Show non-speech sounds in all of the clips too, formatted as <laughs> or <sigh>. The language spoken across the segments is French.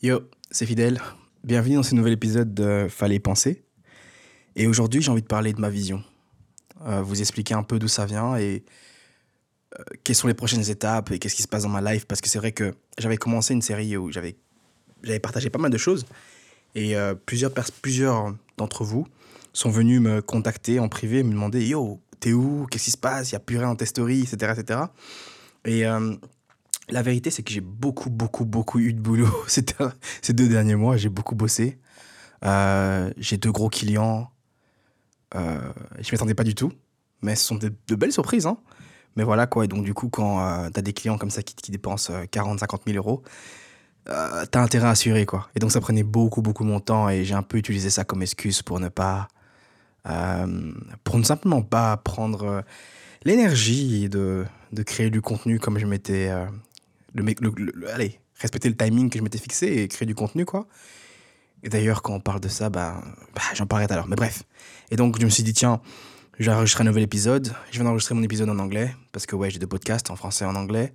Yo, c'est Fidèle. Bienvenue dans ce nouvel épisode de Fallait penser. Et aujourd'hui, j'ai envie de parler de ma vision. Euh, vous expliquer un peu d'où ça vient et euh, quelles sont les prochaines étapes et qu'est-ce qui se passe dans ma life. Parce que c'est vrai que j'avais commencé une série où j'avais, partagé pas mal de choses. Et euh, plusieurs, plusieurs d'entre vous sont venus me contacter en privé, me demander Yo, t'es où? Qu'est-ce qui se passe? Il n'y a plus rien dans tes stories, etc. etc. Et la vérité, c'est que j'ai beaucoup, beaucoup, beaucoup eu de boulot <laughs> ces deux derniers mois. J'ai beaucoup bossé. Euh, j'ai deux gros clients. Euh, je m'attendais pas du tout. Mais ce sont de, belles surprises. Hein. Mais voilà quoi. Et donc, du coup, quand euh, tu as des clients comme ça qui, dépensent 40, 50 000 euros, euh, tu as intérêt à assurer quoi. Et donc, ça prenait beaucoup, beaucoup mon temps. Et j'ai un peu utilisé ça comme excuse pour ne pas. pour ne simplement pas prendre l'énergie de, de créer du contenu comme je m'étais le, allez, respecter le timing que je m'étais fixé et créer du contenu, quoi. Et d'ailleurs, quand on parle de ça, bah, bah j'en parlerai tout à l'heure. Mais bref. Et donc, je me suis dit, tiens, je vais enregistrer un nouvel épisode. Je viens d'enregistrer mon épisode en anglais, parce que ouais, j'ai deux podcasts en français et en anglais.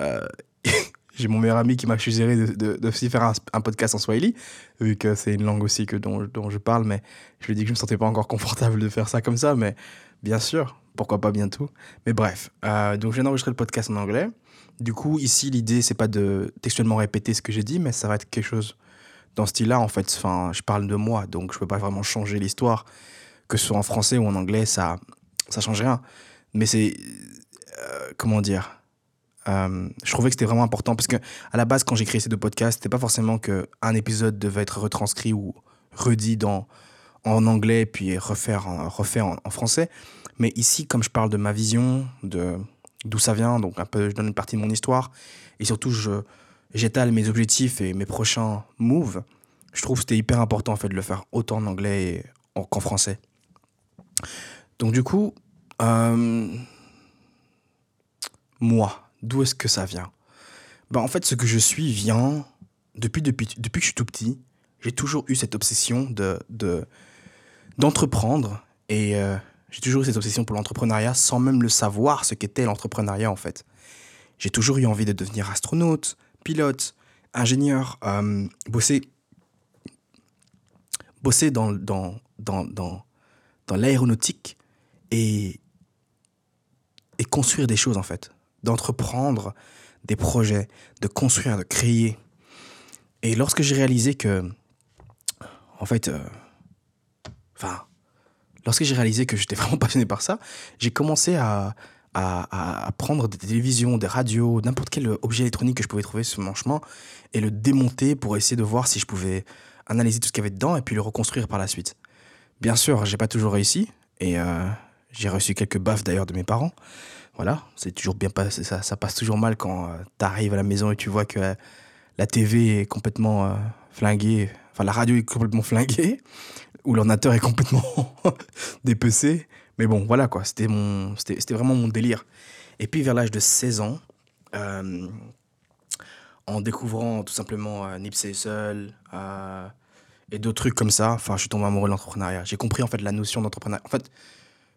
Euh, <laughs> j'ai mon meilleur ami qui m'a suggéré de, faire un, podcast en Swahili, vu que c'est une langue aussi que, dont, dont, je parle, mais je lui ai dit que je ne me sentais pas encore confortable de faire ça comme ça, mais bien sûr, pourquoi pas bientôt. Mais bref, euh, donc je viens d'enregistrer le podcast en anglais. Du coup, ici, l'idée, c'est pas de textuellement répéter ce que j'ai dit, mais ça va être quelque chose dans ce style-là, en fait. Enfin, je parle de moi, donc je peux pas vraiment changer l'histoire. Que ce soit en français ou en anglais, ça, ça change rien. Mais c'est. Euh, comment dire euh, je trouvais que c'était vraiment important parce que à la base quand j'ai créé ces deux podcasts c'était pas forcément que un épisode devait être retranscrit ou redit en anglais puis refaire refait en, français mais ici comme je parle de ma vision de d'où ça vient, donc un peu je donne une partie de mon histoire, et surtout j'étale mes objectifs et mes prochains moves. Je trouve que c'était hyper important en fait de le faire autant en anglais qu'en français. Donc du coup, euh, moi, d'où est-ce que ça vient? Ben, En fait, ce que je suis vient depuis, depuis, depuis que je suis tout petit. J'ai toujours eu cette obsession de d'entreprendre et euh, j'ai toujours eu cette obsession pour l'entrepreneuriat sans même le savoir ce qu'était l'entrepreneuriat en fait. J'ai toujours eu envie de devenir astronaute, pilote, ingénieur, euh, bosser, bosser dans, dans, dans, dans, dans l'aéronautique et, et construire des choses en fait. D'entreprendre des projets, de construire, de créer. Et lorsque j'ai réalisé que, en fait, euh, enfin, lorsque j'ai réalisé que j'étais <laughs> vraiment passionné par ça, j'ai commencé à, à, prendre des télévisions, des radios, n'importe quel objet électronique que je pouvais trouver sur mon chemin et le démonter pour essayer de voir si je pouvais analyser tout ce qu'il y avait dedans et puis le reconstruire par la suite. Bien sûr, j'ai pas toujours réussi et euh, j'ai reçu quelques baffes d'ailleurs de mes parents. Voilà, c'est toujours bien passé, ça, ça passe toujours mal quand euh, tu arrives à la maison et tu vois que la TV est complètement euh, flinguée, enfin la radio est complètement flinguée, où l'ordinateur est complètement <laughs> dépecé. Mais bon, voilà quoi, c'était mon, c'était vraiment mon délire. Et puis vers l'âge de 16 ans, euh, en découvrant tout simplement euh, Nipsey Hussle euh, et d'autres trucs comme ça, enfin, je suis tombé amoureux de l'entrepreneuriat. J'ai compris en fait la notion d'entrepreneuriat. En fait,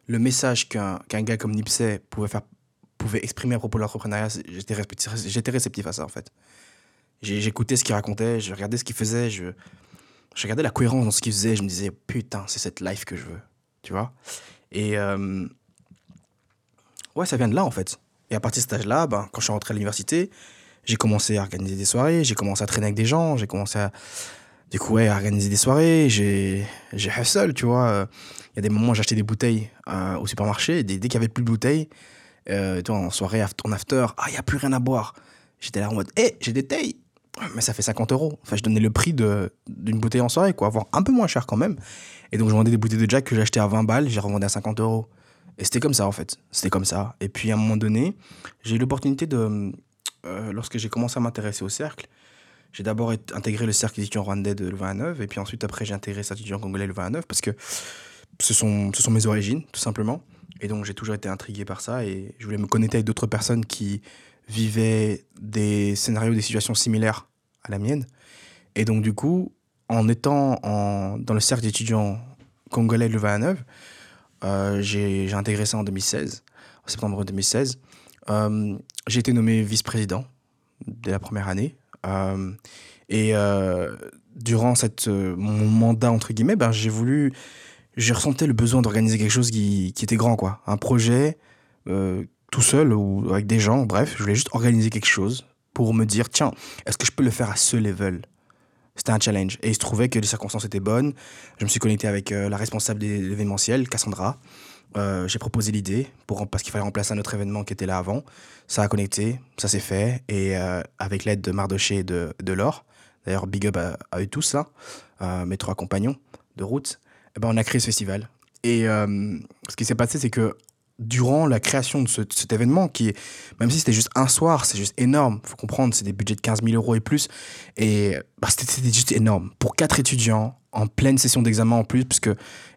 le message qu'un gars comme Nipsey pouvait faire, pouvait exprimer à propos de l'entrepreneuriat, j'étais réceptif à ça en fait. J'écoutais ce qu'il racontait, je regardais ce qu'il faisait, je, regardais la cohérence dans ce qu'il faisait, je me disais, putain, c'est cette life que je veux, tu vois. Et euh, ouais, ça vient de là, en fait. Et à partir de cet âge-là, ben, quand je suis rentré à l'université, j'ai commencé à organiser des soirées, j'ai commencé à traîner avec des gens, j'ai commencé à, du coup, ouais, à organiser des soirées, j'ai, hustle, tu vois. Il y a des moments où j'achetais des bouteilles euh, au supermarché, dès, qu'il n'y avait plus de bouteilles, euh, tu vois, en soirée, en after, ah, il n'y a plus rien à boire. J'étais là en mode, hé, j'ai des tailles, mais ça fait 50 euros. Enfin, je donnais le prix d'une bouteille en soirée, quoi, voire un peu moins cher quand même. Et donc, je vendais des bouteilles de Jack que j'achetais à 20 balles, j'ai revendu à 50 euros. Et c'était comme ça, en fait. C'était comme ça. Et puis, à un moment donné, j'ai eu l'opportunité de. Euh, lorsque j'ai commencé à m'intéresser au cercle, j'ai d'abord intégré le cercle étudiant rwandais de Louvain-la-Neuve, et puis ensuite, après, j'ai intégré cet étudiant congolais Louvain-la-Neuve, parce que ce sont, ce sont mes origines, tout simplement. Et donc, j'ai toujours été intrigué par ça, et je voulais me connecter avec d'autres personnes qui vivaient des scénarios, des situations similaires à la mienne. Et donc, du coup, en étant dans le cercle d'étudiants congolais de Louvain-la-Neuve, euh, j'ai intégré ça en 2016, en septembre 2016. Euh, j'ai été nommé vice-président dès la première année. Euh, Et euh, durant cette, mon mandat, entre guillemets, ben, j'ai voulu, j'ai ressenti le besoin d'organiser quelque chose qui, qui, était grand, quoi. Un projet, tout seul ou avec des gens, bref, je voulais juste organiser quelque chose pour me dire, tiens, est-ce que je peux le faire à ce level? C'était un challenge. Et il se trouvait que les circonstances étaient bonnes. Je me suis connecté avec la responsable de l'événementiel, Cassandra. Euh, j'ai proposé l'idée pour parce qu'il fallait remplacer un autre événement qui était là avant. Ça a connecté, ça s'est fait et euh, avec l'aide de Mardoché et de, de Laure, d'ailleurs big up à, eux tous là, euh, mes trois compagnons de route, eh ben on a créé ce festival. Et ce qui s'est passé, c'est que durant la création de, cet événement, qui est, même si c'était juste un soir, c'est juste énorme. faut comprendre, c'est des budgets de 15 000 euros et plus. Et bah, c'était juste énorme. Pour quatre étudiants, en pleine session d'examen en plus, puisque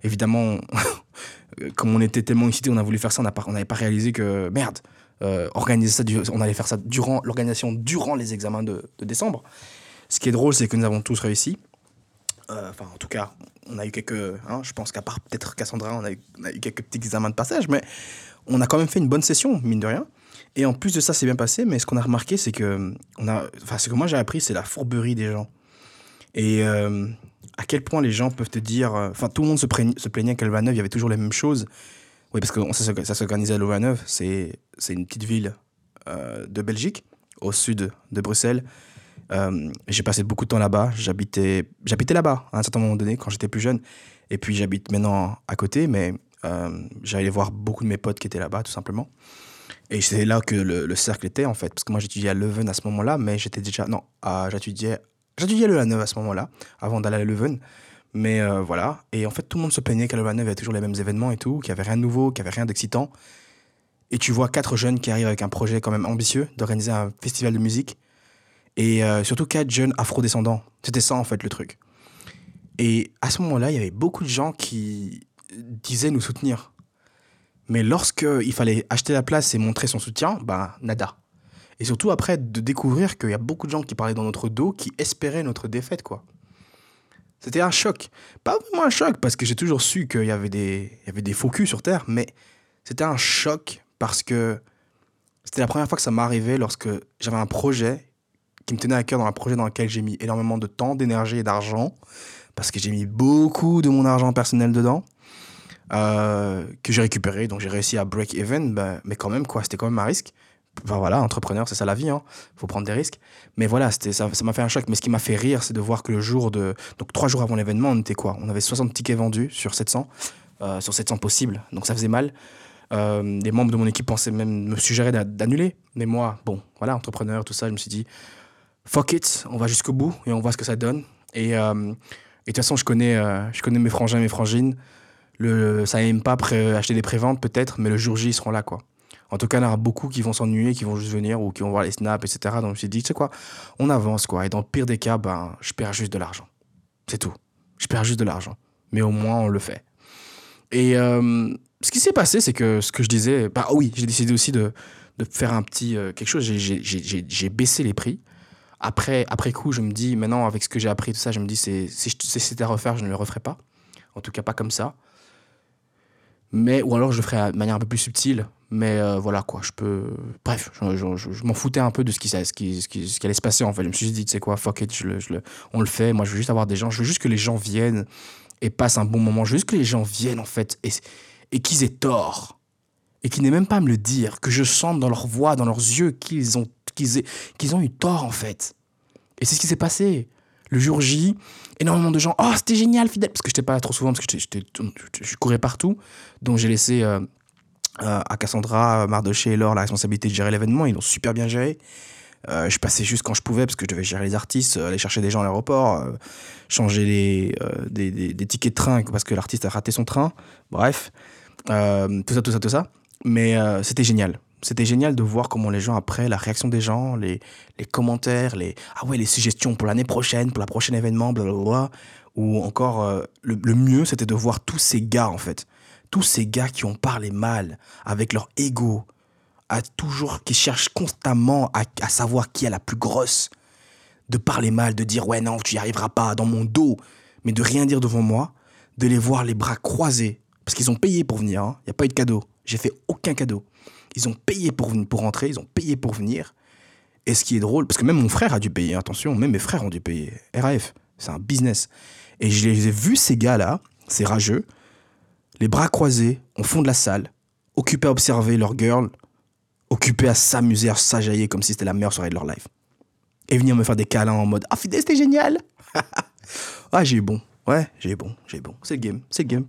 évidemment, <laughs> comme on était tellement excités, on a voulu faire ça, on n'avait pas réalisé que, merde, euh, organiser ça, on allait faire ça durant l'organisation, durant les examens de, décembre. Ce qui est drôle, c'est que nous avons tous réussi. Euh, enfin, en tout cas, on a eu quelques. Hein, je pense qu'à part peut-être Cassandra, on a, eu, quelques petits examens de passage, mais on a quand même fait une bonne session, mine de rien. Et en plus de ça, c'est bien passé, mais ce qu'on a remarqué, c'est que. On a, enfin, ce que moi j'ai appris, c'est la fourberie des gens. Et euh, à quel point les gens peuvent te dire. Euh, enfin, tout le monde se, plaignait qu'à Louvain-Neuve, il y avait toujours les mêmes choses. Oui, parce que ça, ça s'organisait à Louvain-Neuve. C'est une petite ville euh, de Belgique, au sud de Bruxelles. Euh, j'ai passé beaucoup de temps là-bas. J'habitais là-bas à un certain moment donné, quand j'étais plus jeune. Et puis j'habite maintenant à côté, mais j'allais voir beaucoup de mes potes qui étaient là-bas, tout simplement. Et c'est là que le, cercle était, en fait. Parce que moi, j'étudiais à Leuven à ce moment-là, mais j'étais déjà. Non, j'étudiais J'étudiais le La à ce moment-là, avant d'aller à Leuven. Mais euh, voilà. Et en fait, tout le monde se plaignait qu'à Leuven, il y avait toujours les mêmes événements et tout, qu'il n'y avait rien de nouveau, qu'il n'y avait rien d'excitant. Et tu vois quatre jeunes qui arrivent avec un projet quand même ambitieux d'organiser un festival de musique. Et euh, surtout quatre jeunes afro-descendants. C'était ça, en fait, le truc. Et à ce moment-là, il y avait beaucoup de gens qui disaient nous soutenir. Mais lorsqu'il fallait acheter la place et montrer son soutien, ben, nada. Et surtout après de découvrir qu'il y a beaucoup de gens qui parlaient dans notre dos, qui espéraient notre défaite, quoi. C'était un choc. Pas vraiment un choc, parce que j'ai toujours su qu'il y avait des, il y avait des faux culs sur Terre, mais c'était un choc parce que c'était la première fois que ça m'arrivait lorsque j'avais un projet qui me tenait à cœur dans un projet dans lequel j'ai mis énormément de temps, d'énergie et d'argent, parce que j'ai mis beaucoup de mon argent personnel dedans, euh, que j'ai récupéré, donc j'ai réussi à break even, ben, mais quand même, quoi, c'était quand même un risque. Enfin voilà, entrepreneur, c'est ça la vie, hein. faut prendre des risques. Mais voilà, c'était ça, ça m'a fait un choc. Mais ce qui m'a fait rire, c'est de voir que le jour de. Donc trois jours avant l'événement, on était quoi? On avait 60 tickets vendus sur 700, euh, sur 700 possibles. Donc ça faisait mal. Euh, des membres de mon équipe pensaient même me suggérer d'annuler. Mais moi, bon, voilà, entrepreneur, tout ça, je me suis dit, fuck it, on va jusqu'au bout et on voit ce que ça donne. Et, euh, de toute façon, je connais, je connais mes frangins, mes frangines. Le, ça n'aime pas acheter des préventes peut-être, mais le jour J, ils seront là, quoi. En tout cas, il y en aura beaucoup qui vont s'ennuyer, qui vont juste venir ou qui vont voir les snaps, etc. Donc je me suis dit, tu sais quoi, on avance, quoi. Et dans le pire des cas, ben, je perds juste de l'argent. C'est tout. Je perds juste de l'argent. Mais au moins, on le fait. Et euh, ce qui s'est passé, c'est que ce que je disais, bah oui, j'ai décidé aussi de, de, faire un petit euh, quelque chose. J'ai baissé les prix. Après, après coup, je me dis, maintenant, avec ce que j'ai appris, tout ça, je me dis, si c'était à refaire, je ne le referais pas. En tout cas, pas comme ça. Mais, ou alors je le ferais de manière un peu plus subtile. Mais euh, voilà quoi, je peux. Bref, je, m'en foutais un peu de ce qui, ce, qui, ce, qui, ce qui allait se passer en fait. Je me suis dit, tu sais quoi, fuck it, le, le, on le fait. Moi, je veux juste avoir des gens, je veux juste que les gens viennent et passent un bon moment. Je veux juste que les gens viennent en fait et, et qu'ils aient tort. Et qu'ils n'aient même pas à me le dire, que je sente dans leur voix, dans leurs yeux qu'ils ont, qu'ils ont eu tort en fait. Et c'est ce qui s'est passé. Le jour J, énormément de gens, oh c'était génial, fidèle, parce que je n'étais pas trop souvent, parce que je courais partout. Donc j'ai laissé. Euh, euh, à Cassandra, Mardoché et Laure la responsabilité de gérer l'événement. Ils l'ont super bien géré. Euh, je passais juste quand je pouvais parce que je devais gérer les artistes, aller chercher des gens à l'aéroport, changer des, des, tickets de train parce que l'artiste a raté son train. Bref, tout ça, tout ça, tout ça. Mais c'était génial. C'était génial de voir comment les gens, après, la réaction des gens, les, les commentaires, les, ah ouais, les suggestions pour l'année prochaine, pour la prochaine événement, blablabla. Ou encore, le, le mieux, c'était de voir tous ces gars, en fait tous ces gars qui ont parlé mal avec leur ego, à toujours, qui cherchent constamment à, savoir qui est la plus grosse, de parler mal, de dire ouais non, tu n'y arriveras pas dans mon dos, mais de rien dire devant moi, de les voir les bras croisés, parce qu'ils ont payé pour venir, hein. il n'y a pas eu de cadeau, j'ai fait aucun cadeau. Ils ont payé pour, pour rentrer, ils ont payé pour venir, Et ce qui est drôle, parce que même mon frère a dû payer, attention, même mes frères ont dû payer. RAF, c'est un business. Et je les ai vus, ces gars-là, ces rageux, les bras croisés, au fond de la salle, occupés à observer leur girl, occupés à s'amuser, à s'ajailler comme si c'était la meilleure soirée de leur life. Et venir me faire des câlins en mode Ah, Fidel, c'était génial <laughs> Ah, j'ai eu bon. Ouais, j'ai eu bon, j'ai eu bon. C'est le game, c'est le game.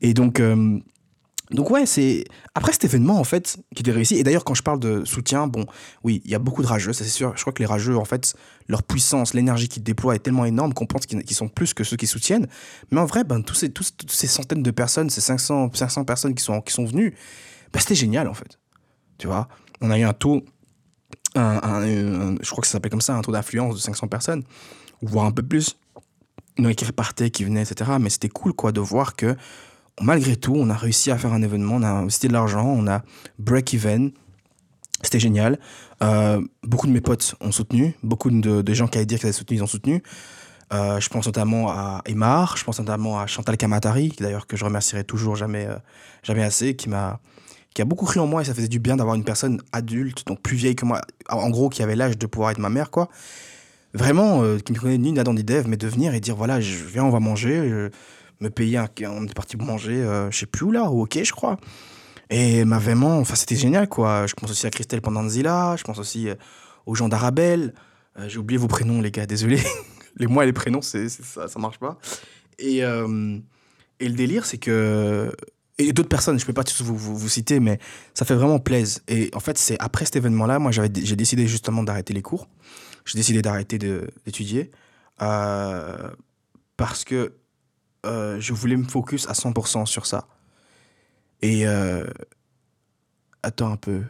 Et donc, euh, donc ouais, c'est après cet événement en fait qui était réussi. Et d'ailleurs, quand je parle de soutien, bon, oui, il y a beaucoup de rageux, ça c'est sûr. Je crois que les rageux, en fait, leur puissance, l'énergie qu'ils déploient est tellement énorme qu'on pense qu'ils sont plus que ceux qui soutiennent. Mais en vrai, ben tous ces, toutes ces centaines de personnes, ces 500, 500 personnes qui sont qui sont venues, ben, c'était génial en fait. Tu vois, on a eu un taux, je crois que ça s'appelle comme ça, un taux d'influence de 500 personnes, voire un peu plus. Qui repartaient, qui venaient, etc. Mais c'était cool quoi de voir que malgré tout, on a réussi à faire un événement, on a investi de l'argent, on a break-even. C'était génial. Euh, beaucoup de mes potes ont soutenu, beaucoup de, gens qui avaient dit qu'ils avaient soutenu, ils ont soutenu. Euh, je pense notamment à Emar, je pense notamment à Chantal Kamatari, d'ailleurs que je remercierai toujours jamais, euh, jamais assez, qui m'a qui a beaucoup cru en moi et ça faisait du bien d'avoir une personne adulte, donc plus vieille que moi, en gros qui avait l'âge de pouvoir être ma mère, quoi. Vraiment, qui me connaît ni Nadan ni Dev, mais de venir et dire voilà, je viens, on va manger me payer un, on est parti manger, euh, je sais plus où là, au ok, je crois. Et m'a vraiment, enfin, c'était génial, quoi. Je pense aussi à Christelle Pandanzila, je pense aussi euh, aux gens d'Arabelle. Euh, j'ai oublié vos prénoms, les gars, désolé. <laughs> les mots et les prénoms, c'est, ça, ça marche pas. Et, et le délire, c'est que. Et d'autres personnes, je peux pas tous vous, vous, citer, mais ça fait vraiment plaisir. Et en fait, c'est après cet événement-là, moi, j'avais, j'ai décidé justement d'arrêter les cours. J'ai décidé d'arrêter d'étudier. parce que euh, je voulais me focus à 100% sur ça. Et euh, attends un peu.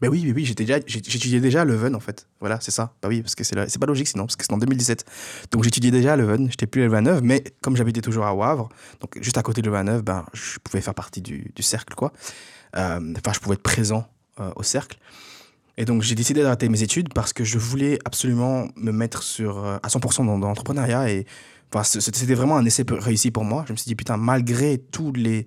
Ben oui, oui, oui, j'étais déjà, j'étudiais déjà à Leuven en fait. Voilà, c'est ça. Bah oui, parce que c'est, c'est pas logique sinon, parce que c'est en 2017. Donc j'étudiais déjà à Leuven, j'étais plus à Leuven-Neuve, mais comme j'habitais toujours à Wavre, donc juste à côté de Leuven-Neuve, ben, je pouvais faire partie du, du cercle, quoi. Euh, enfin, je pouvais être présent au cercle. Et donc j'ai décidé d'arrêter mes études parce que je voulais absolument me mettre sur, à 100% dans, dans l'entrepreneuriat et c'était vraiment un essai réussi pour moi. Je me suis dit, putain, malgré toutes les,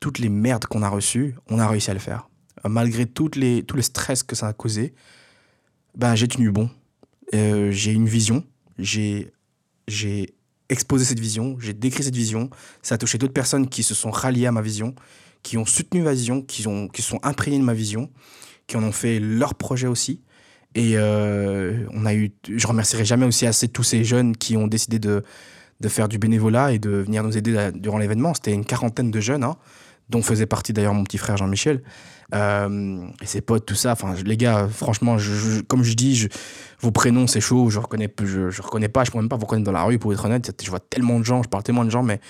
toutes les merdes qu'on a reçues, on a réussi à le faire. Malgré toutes les, tout le stress que ça a causé, ben, j'ai tenu bon. Euh, j'ai une vision. J'ai exposé cette vision. J'ai décrit cette vision. Ça a touché d'autres personnes qui se sont ralliées à ma vision, qui ont soutenu ma vision, qui, ont, qui sont imprégnées de ma vision, qui en ont fait leur projet aussi. Et euh, on a eu, je remercierai jamais aussi assez tous ces jeunes qui ont décidé de, de faire du bénévolat et de venir nous aider durant l'événement. C'était une quarantaine de jeunes, hein, dont faisait partie d'ailleurs mon petit frère Jean-Michel. Euh, et ses potes, tout ça. Enfin, les gars, franchement, comme je dis, vos prénoms, c'est chaud. Je reconnais, je, reconnais pas. Je pourrais même pas vous reconnaître dans la rue, pour être honnête. Je vois tellement de gens, je parle tellement de gens, mais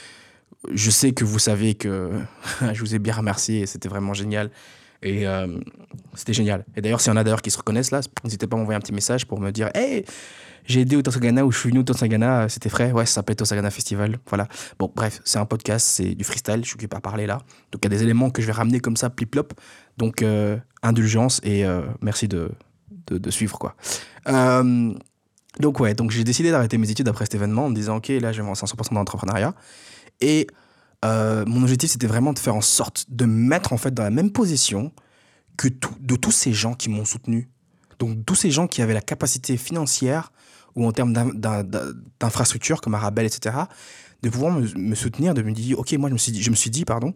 je sais que vous savez que <laughs> je vous ai bien remercié c'était vraiment génial. Et euh, c'était génial. Et d'ailleurs, s'il y en a d'ailleurs qui se reconnaissent là, n'hésitez pas à m'envoyer un petit message pour me dire Hey, j'ai aidé au Tosagana ou je suis venu au Tosagana, c'était frais. Ouais, ça s'appelle Tosagana Festival. Voilà. Bon, bref, c'est un podcast, c'est du freestyle, je suis occupé à parler là. Donc il y a des éléments que je vais ramener comme ça, plip-plop. Donc, euh, indulgence et euh, merci de, de, suivre quoi. donc, ouais, donc j'ai décidé d'arrêter mes études après cet événement en me disant Ok, là, je vais me lancer 100% dans l'entrepreneuriat. Et euh, mon objectif, c'était vraiment de faire en sorte de mettre en fait dans la même position que de tous ces gens qui m'ont soutenu. Donc tous ces gens qui avaient la capacité financière ou en termes d'infrastructure comme Arabelle, etc., de pouvoir me, soutenir, de me dire, ok, moi je me suis dit, je me suis dit pardon,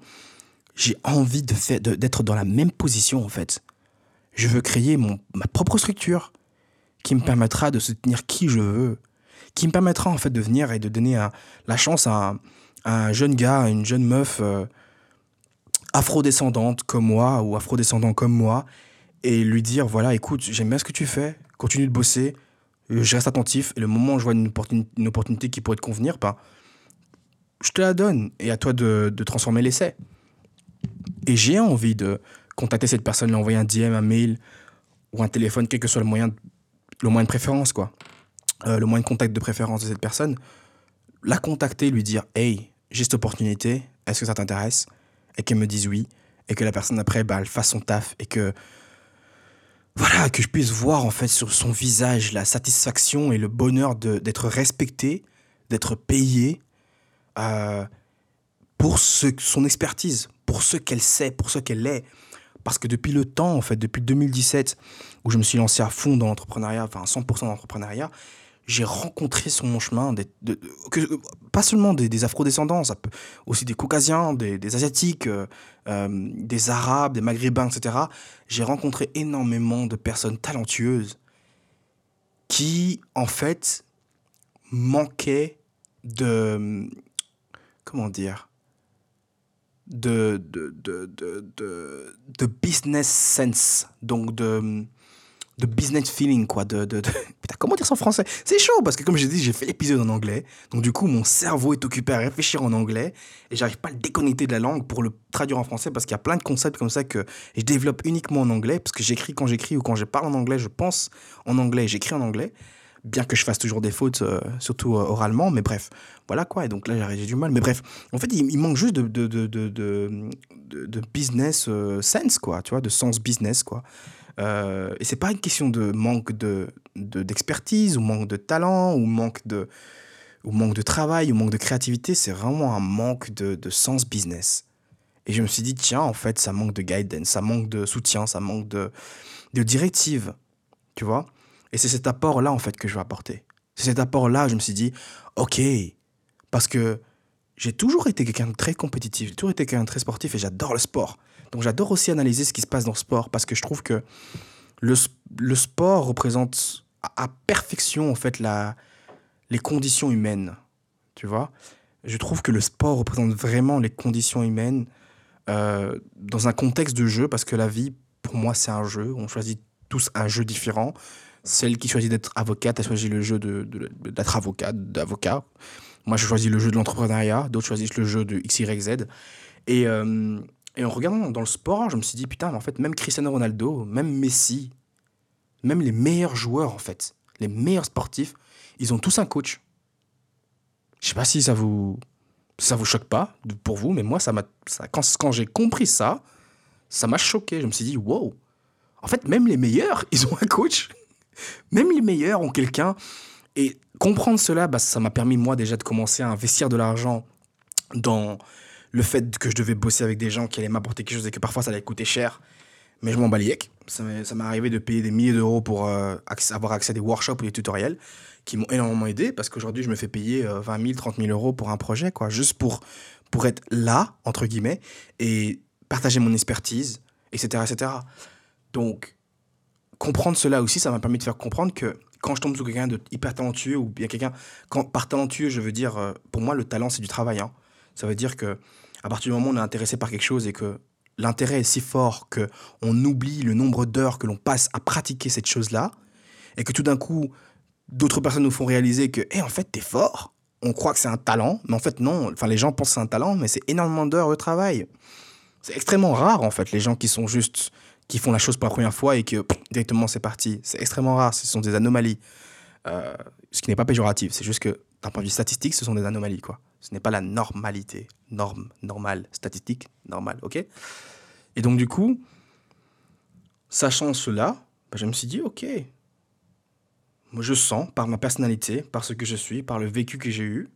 j'ai envie de d'être dans la même position en fait. Je veux créer mon, ma propre structure qui me permettra de soutenir qui je veux, qui me permettra en fait de venir et de donner la chance à un, un jeune gars, une jeune meuf euh, afrodescendante comme moi ou afrodescendant comme moi et lui dire voilà, écoute, j'aime bien ce que tu fais, continue de bosser, euh, je reste attentif et le moment où je vois une, opportunité, qui pourrait te convenir, ben, je te la donne et à toi de, transformer l'essai. Et j'ai envie de contacter cette personne, lui envoyer un DM, un mail ou un téléphone, quel que soit le moyen, le moyen de préférence, quoi. Euh, le moyen de contact de préférence de cette personne, la contacter, lui dire Hey, j'ai cette opportunité, est-ce que ça t'intéresse? Et qu'elle me dise oui, et que la personne après, bah, elle fasse son taf, et que, voilà, que je puisse voir en fait sur son visage la satisfaction et le bonheur d'être respecté, d'être payé euh, pour ce, son expertise, pour ce qu'elle sait, pour ce qu'elle est, Parce que depuis le temps, en fait, depuis 2017, où je me suis lancé à fond dans l'entrepreneuriat, enfin 100% dans l'entrepreneuriat, j'ai rencontré sur mon chemin, pas seulement des, des afro-descendants, aussi des caucasiens, des, des asiatiques, euh, euh, des arabes, des maghrébins, etc. J'ai rencontré énormément de personnes talentueuses qui, en fait, manquaient de... Comment dire de, de, de, de, de business sense, donc de de business feeling, quoi. De, de, <laughs> Putain, comment dire ça en français? C'est chaud parce que, comme j'ai dit, j'ai fait l'épisode en anglais. Donc, du coup, mon cerveau est occupé à réfléchir en anglais et j'arrive pas à le déconnecter de la langue pour le traduire en français parce qu'il y a plein de concepts comme ça que je développe uniquement en anglais parce que j'écris quand j'écris ou quand je parle en anglais, je pense en anglais j'écris en anglais. Bien que je fasse toujours des fautes, euh, surtout euh, oralement, mais bref, voilà quoi. Et donc là, j'ai du mal. Mais bref, en fait, il, manque juste de, de, de, de business euh, sense, quoi, tu vois, de sens business, quoi. Euh, et c'est pas une question de manque de, d'expertise ou manque de talent ou manque de, ou manque de travail ou manque de créativité, c'est vraiment un manque de, de sens business. Et je me suis dit, tiens, en fait, ça manque de guidance, ça manque de soutien, ça manque de, de directive, tu vois. Et c'est cet apport-là, en fait, que je vais apporter. C'est cet apport-là, je me suis dit, ok, parce que j'ai toujours été quelqu'un de très compétitif, j'ai toujours été quelqu'un de très sportif et j'adore le sport. Donc j'adore aussi analyser ce qui se passe dans le sport parce que je trouve que le, le sport représente à, perfection en fait la, les conditions humaines. Tu vois Je trouve que le sport représente vraiment les conditions humaines euh, dans un contexte de jeu parce que la vie, pour moi, c'est un jeu. On choisit tous un jeu différent. Celle qui choisit d'être avocate a choisi le jeu d'être de, d'être avocat, d'avocat. Moi, je choisis le jeu de l'entrepreneuriat. D'autres choisissent le jeu de X, Y, Z. Et, euh, et en regardant dans le sport, je me suis dit, putain, mais en fait, même Cristiano Ronaldo, même Messi, même les meilleurs joueurs, en fait, les meilleurs sportifs, ils ont tous un coach. Je sais pas si ça vous, ça vous choque pas pour vous, mais moi, ça quand, quand j'ai compris ça, ça m'a choqué. Je me suis dit, wow, en fait, même les meilleurs, <laughs> ils ont un coach. Même les meilleurs ont quelqu'un. Et comprendre cela, bah, ça m'a permis, moi, déjà, de commencer à investir de l'argent dans le fait que je devais bosser avec des gens qui allaient m'apporter quelque chose et que parfois ça allait coûter cher. Mais je m'en bats Ça m'est arrivé de payer des milliers d'euros pour euh, avoir accès à des workshops ou des tutoriels qui m'ont énormément aidé parce qu'aujourd'hui, je me fais payer 20 000, 30 000 euros pour un projet, quoi, juste pour, pour être là, entre guillemets, et partager mon expertise, etc. etc. Donc, comprendre cela aussi, ça m'a permis de faire comprendre que quand je tombe sur quelqu'un de hyper talentueux ou bien quelqu'un, par talentueux, je veux dire, euh, pour moi, le talent, c'est du travail. Hein. Ça veut dire que à partir du moment où on est intéressé par quelque chose et que l'intérêt est si fort que on oublie le nombre d'heures que l'on passe à pratiquer cette chose-là et que tout d'un coup d'autres personnes nous font réaliser que eh, en fait t'es fort. On croit que c'est un talent mais en fait non. Enfin les gens pensent que c'est un talent mais c'est énormément d'heures de travail. C'est extrêmement rare en fait les gens qui sont juste qui font la chose pour la première fois et que directement c'est parti. C'est extrêmement rare. Ce sont des anomalies. Euh, ce qui n'est pas péjoratif. C'est juste que d'un point de vue statistique ce sont des anomalies quoi ce n'est pas la normalité. Norme, normale, statistique, normale, ok? Et donc, du coup, sachant cela, bah, je me suis dit, ok, moi je sens par ma personnalité, par ce que je suis, par le vécu que j'ai eu,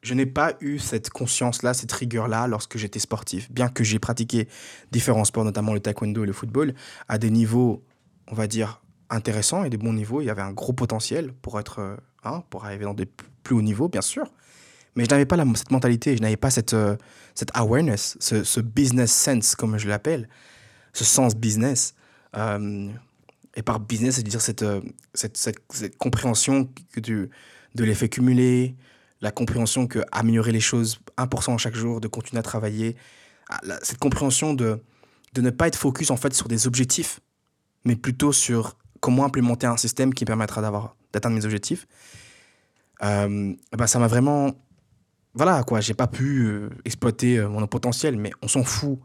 je n'ai pas eu cette conscience-là, cette rigueur-là lorsque j'étais sportif. Bien que j'ai pratiqué différents sports, notamment le taekwondo et le football, à des niveaux, on va dire, intéressants et des bons niveaux. Il y avait un gros potentiel pour être, euh, hein, pour arriver dans des plus haut niveau, bien sûr. Mais je n'avais pas cette mentalité, je n'avais pas cette, euh, cette awareness, ce, business sense, comme je l'appelle, ce sens business. Euh, et par business, c'est-à-dire cette, euh, cette, cette, compréhension que tu, de l'effet cumulé, la compréhension que améliorer les choses 1% chaque jour, de continuer à travailler, ah, cette compréhension de, de ne pas être focus en fait sur des objectifs, mais plutôt sur comment implémenter un système qui permettra d'atteindre mes objectifs euh, bah, ça m'a vraiment. Voilà, quoi, j'ai pas pu euh, exploiter euh, mon potentiel, mais on s'en fout.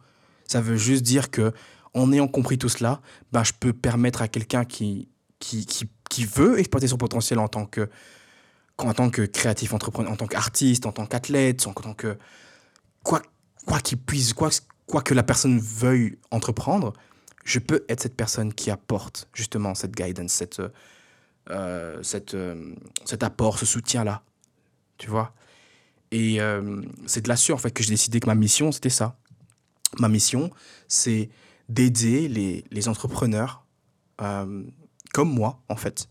Ça veut juste dire que, en ayant compris tout cela, bah, je peux permettre à quelqu'un qui, qui, qui, qui, veut exploiter son potentiel en tant que, tant que créatif entrepreneur, en tant qu'artiste, en tant qu'athlète, en tant que. Quoi, quoi qu'il puisse, quoi, quoi que la personne veuille entreprendre, je peux être cette personne qui apporte justement cette guidance, cette, euh, cette, euh, cet apport, ce soutien-là. Tu vois Et euh, c'est de là-dessus, en fait, que j'ai décidé que ma mission, c'était ça. ma mission, c'est d'aider les, les entrepreneurs comme moi, en fait.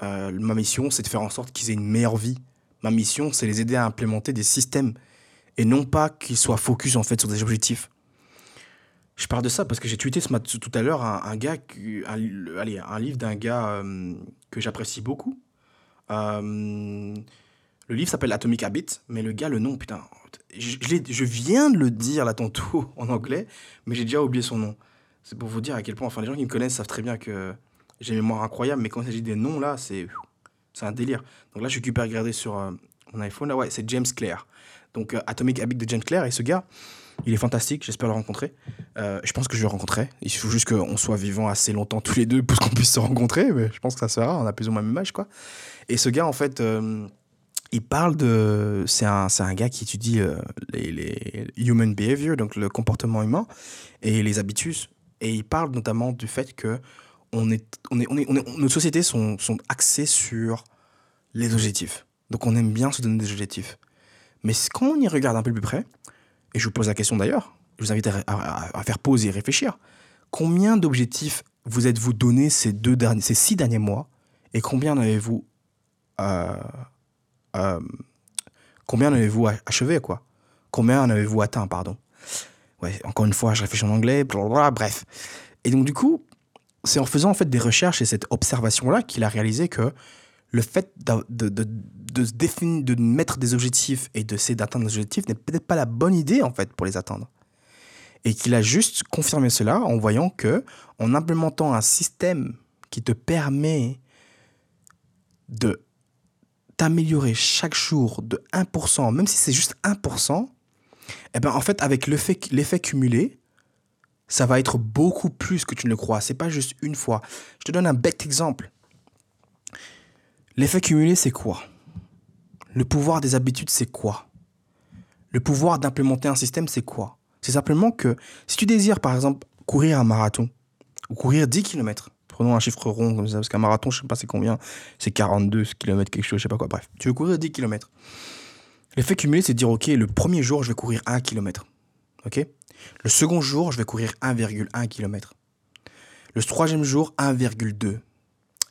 Ma mission, c'est de faire en sorte qu'ils aient une meilleure vie. Ma mission, c'est les aider à implémenter des systèmes et non pas qu'ils soient focus en fait sur des objectifs. Je parle de ça parce que j'ai tweeté ce mat- tout à l'heure un, gars, allez, un livre d'un gars euh, que j'apprécie beaucoup. Euh, le livre s'appelle Atomic Habit, mais le gars, le nom, putain, je, je viens de le dire là tantôt <laughs> en anglais, mais j'ai déjà oublié son nom. C'est pour vous dire à quel point, enfin, les gens qui me connaissent savent très bien que j'ai une mémoire incroyable, mais quand il s'agit des noms là, c'est un délire. Donc là, je suis super regardé sur euh, mon iPhone, là, ouais, c'est James Clear. Donc Atomic Habit de James Clear, et ce gars, il est fantastique, j'espère le rencontrer. Euh, je pense que je le rencontrer. Il faut juste qu'on soit vivants assez longtemps tous les deux pour qu'on puisse se rencontrer, mais je pense que ça sera, on a plus ou moins le même âge, quoi. Et ce gars, en fait, euh, il parle de. C'est un, un gars qui étudie euh, les, human behavior, donc le comportement humain, et les habitus. Et il parle notamment du fait que on est, on est, on est, on est- nos sociétés sont, sont axées sur les objectifs. Donc on aime bien se donner des objectifs. Mais quand on y regarde un peu plus près, et je vous pose la question d'ailleurs, je vous invite à, faire pause et réfléchir. Combien d'objectifs vous êtes-vous donné ces, deux derniers, ces six derniers mois et combien en avez-vous euh, euh, avez-vous ach- achevé quoi? Combien en avez-vous atteint pardon? Ouais, encore une fois, je réfléchis en anglais, bref. Et donc du coup, c'est en faisant en fait des recherches et cette observation là qu'il a réalisé que le fait de, de, de, définir, de mettre des objectifs et d'essayer d'atteindre des objectifs n'est peut-être pas la bonne idée en fait pour les atteindre. Et qu'il a juste confirmé cela en voyant que en implémentant un système qui te permet de t'améliorer chaque jour de 1%, même si c'est juste 1%, eh ben en fait avec l'effet cumulé, ça va être beaucoup plus que tu ne le crois. C'est pas juste une fois. Je te donne un bête exemple. L'effet cumulé, c'est quoi? Le pouvoir des habitudes, c'est quoi? Le pouvoir d'implémenter un système, c'est quoi? C'est simplement que si tu désires, par exemple, courir un marathon ou courir 10 km, prenons un chiffre rond comme ça, parce qu'un marathon, je sais pas c'est combien, c'est 42 km, quelque chose, je sais pas quoi, bref. Tu veux courir 10 km. L'effet cumulé, c'est de dire, ok, le premier jour, je vais courir 1 km. Ok? Le second jour, je vais courir 1,1 km. Le troisième jour, 1,2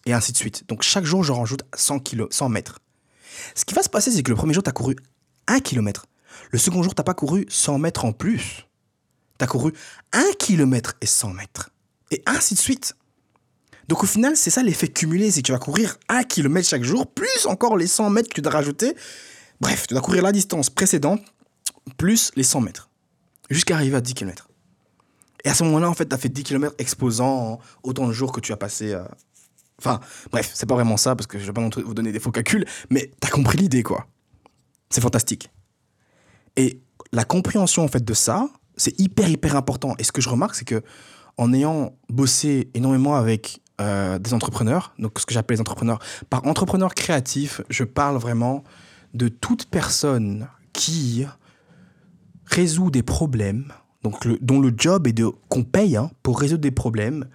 et ainsi de suite. Donc chaque jour, je rajoute 100, kilo, 100 mètres. Ce qui va se passer, c'est que le premier jour, tu as couru 1 km. Le second jour, tu n'as pas couru 100 mètres en plus. Tu as couru 1 km et 100 mètres. Et ainsi de suite. Donc au final, c'est ça l'effet cumulé, c'est que tu vas courir 1 km chaque jour, plus encore les 100 mètres que tu dois rajouter. Bref, tu dois courir la distance précédente, plus les 100 mètres, jusqu'à arriver à 10 km. Et à ce moment-là, en fait, tu as fait 10 km exposant autant de jours que tu as passé euh, Enfin, bref, c'est pas vraiment ça, parce que je vais pas vous donner des faux calculs, mais t'as compris l'idée, quoi. C'est fantastique. Et la compréhension, en fait, de ça, c'est hyper, hyper important. Et ce que je remarque, c'est que en ayant bossé énormément avec euh, des entrepreneurs, donc ce que j'appelle les entrepreneurs, par entrepreneur créatif, je parle vraiment de toute personne qui résout des problèmes, donc dont le job est de qu'on paye hein, pour résoudre des problèmes,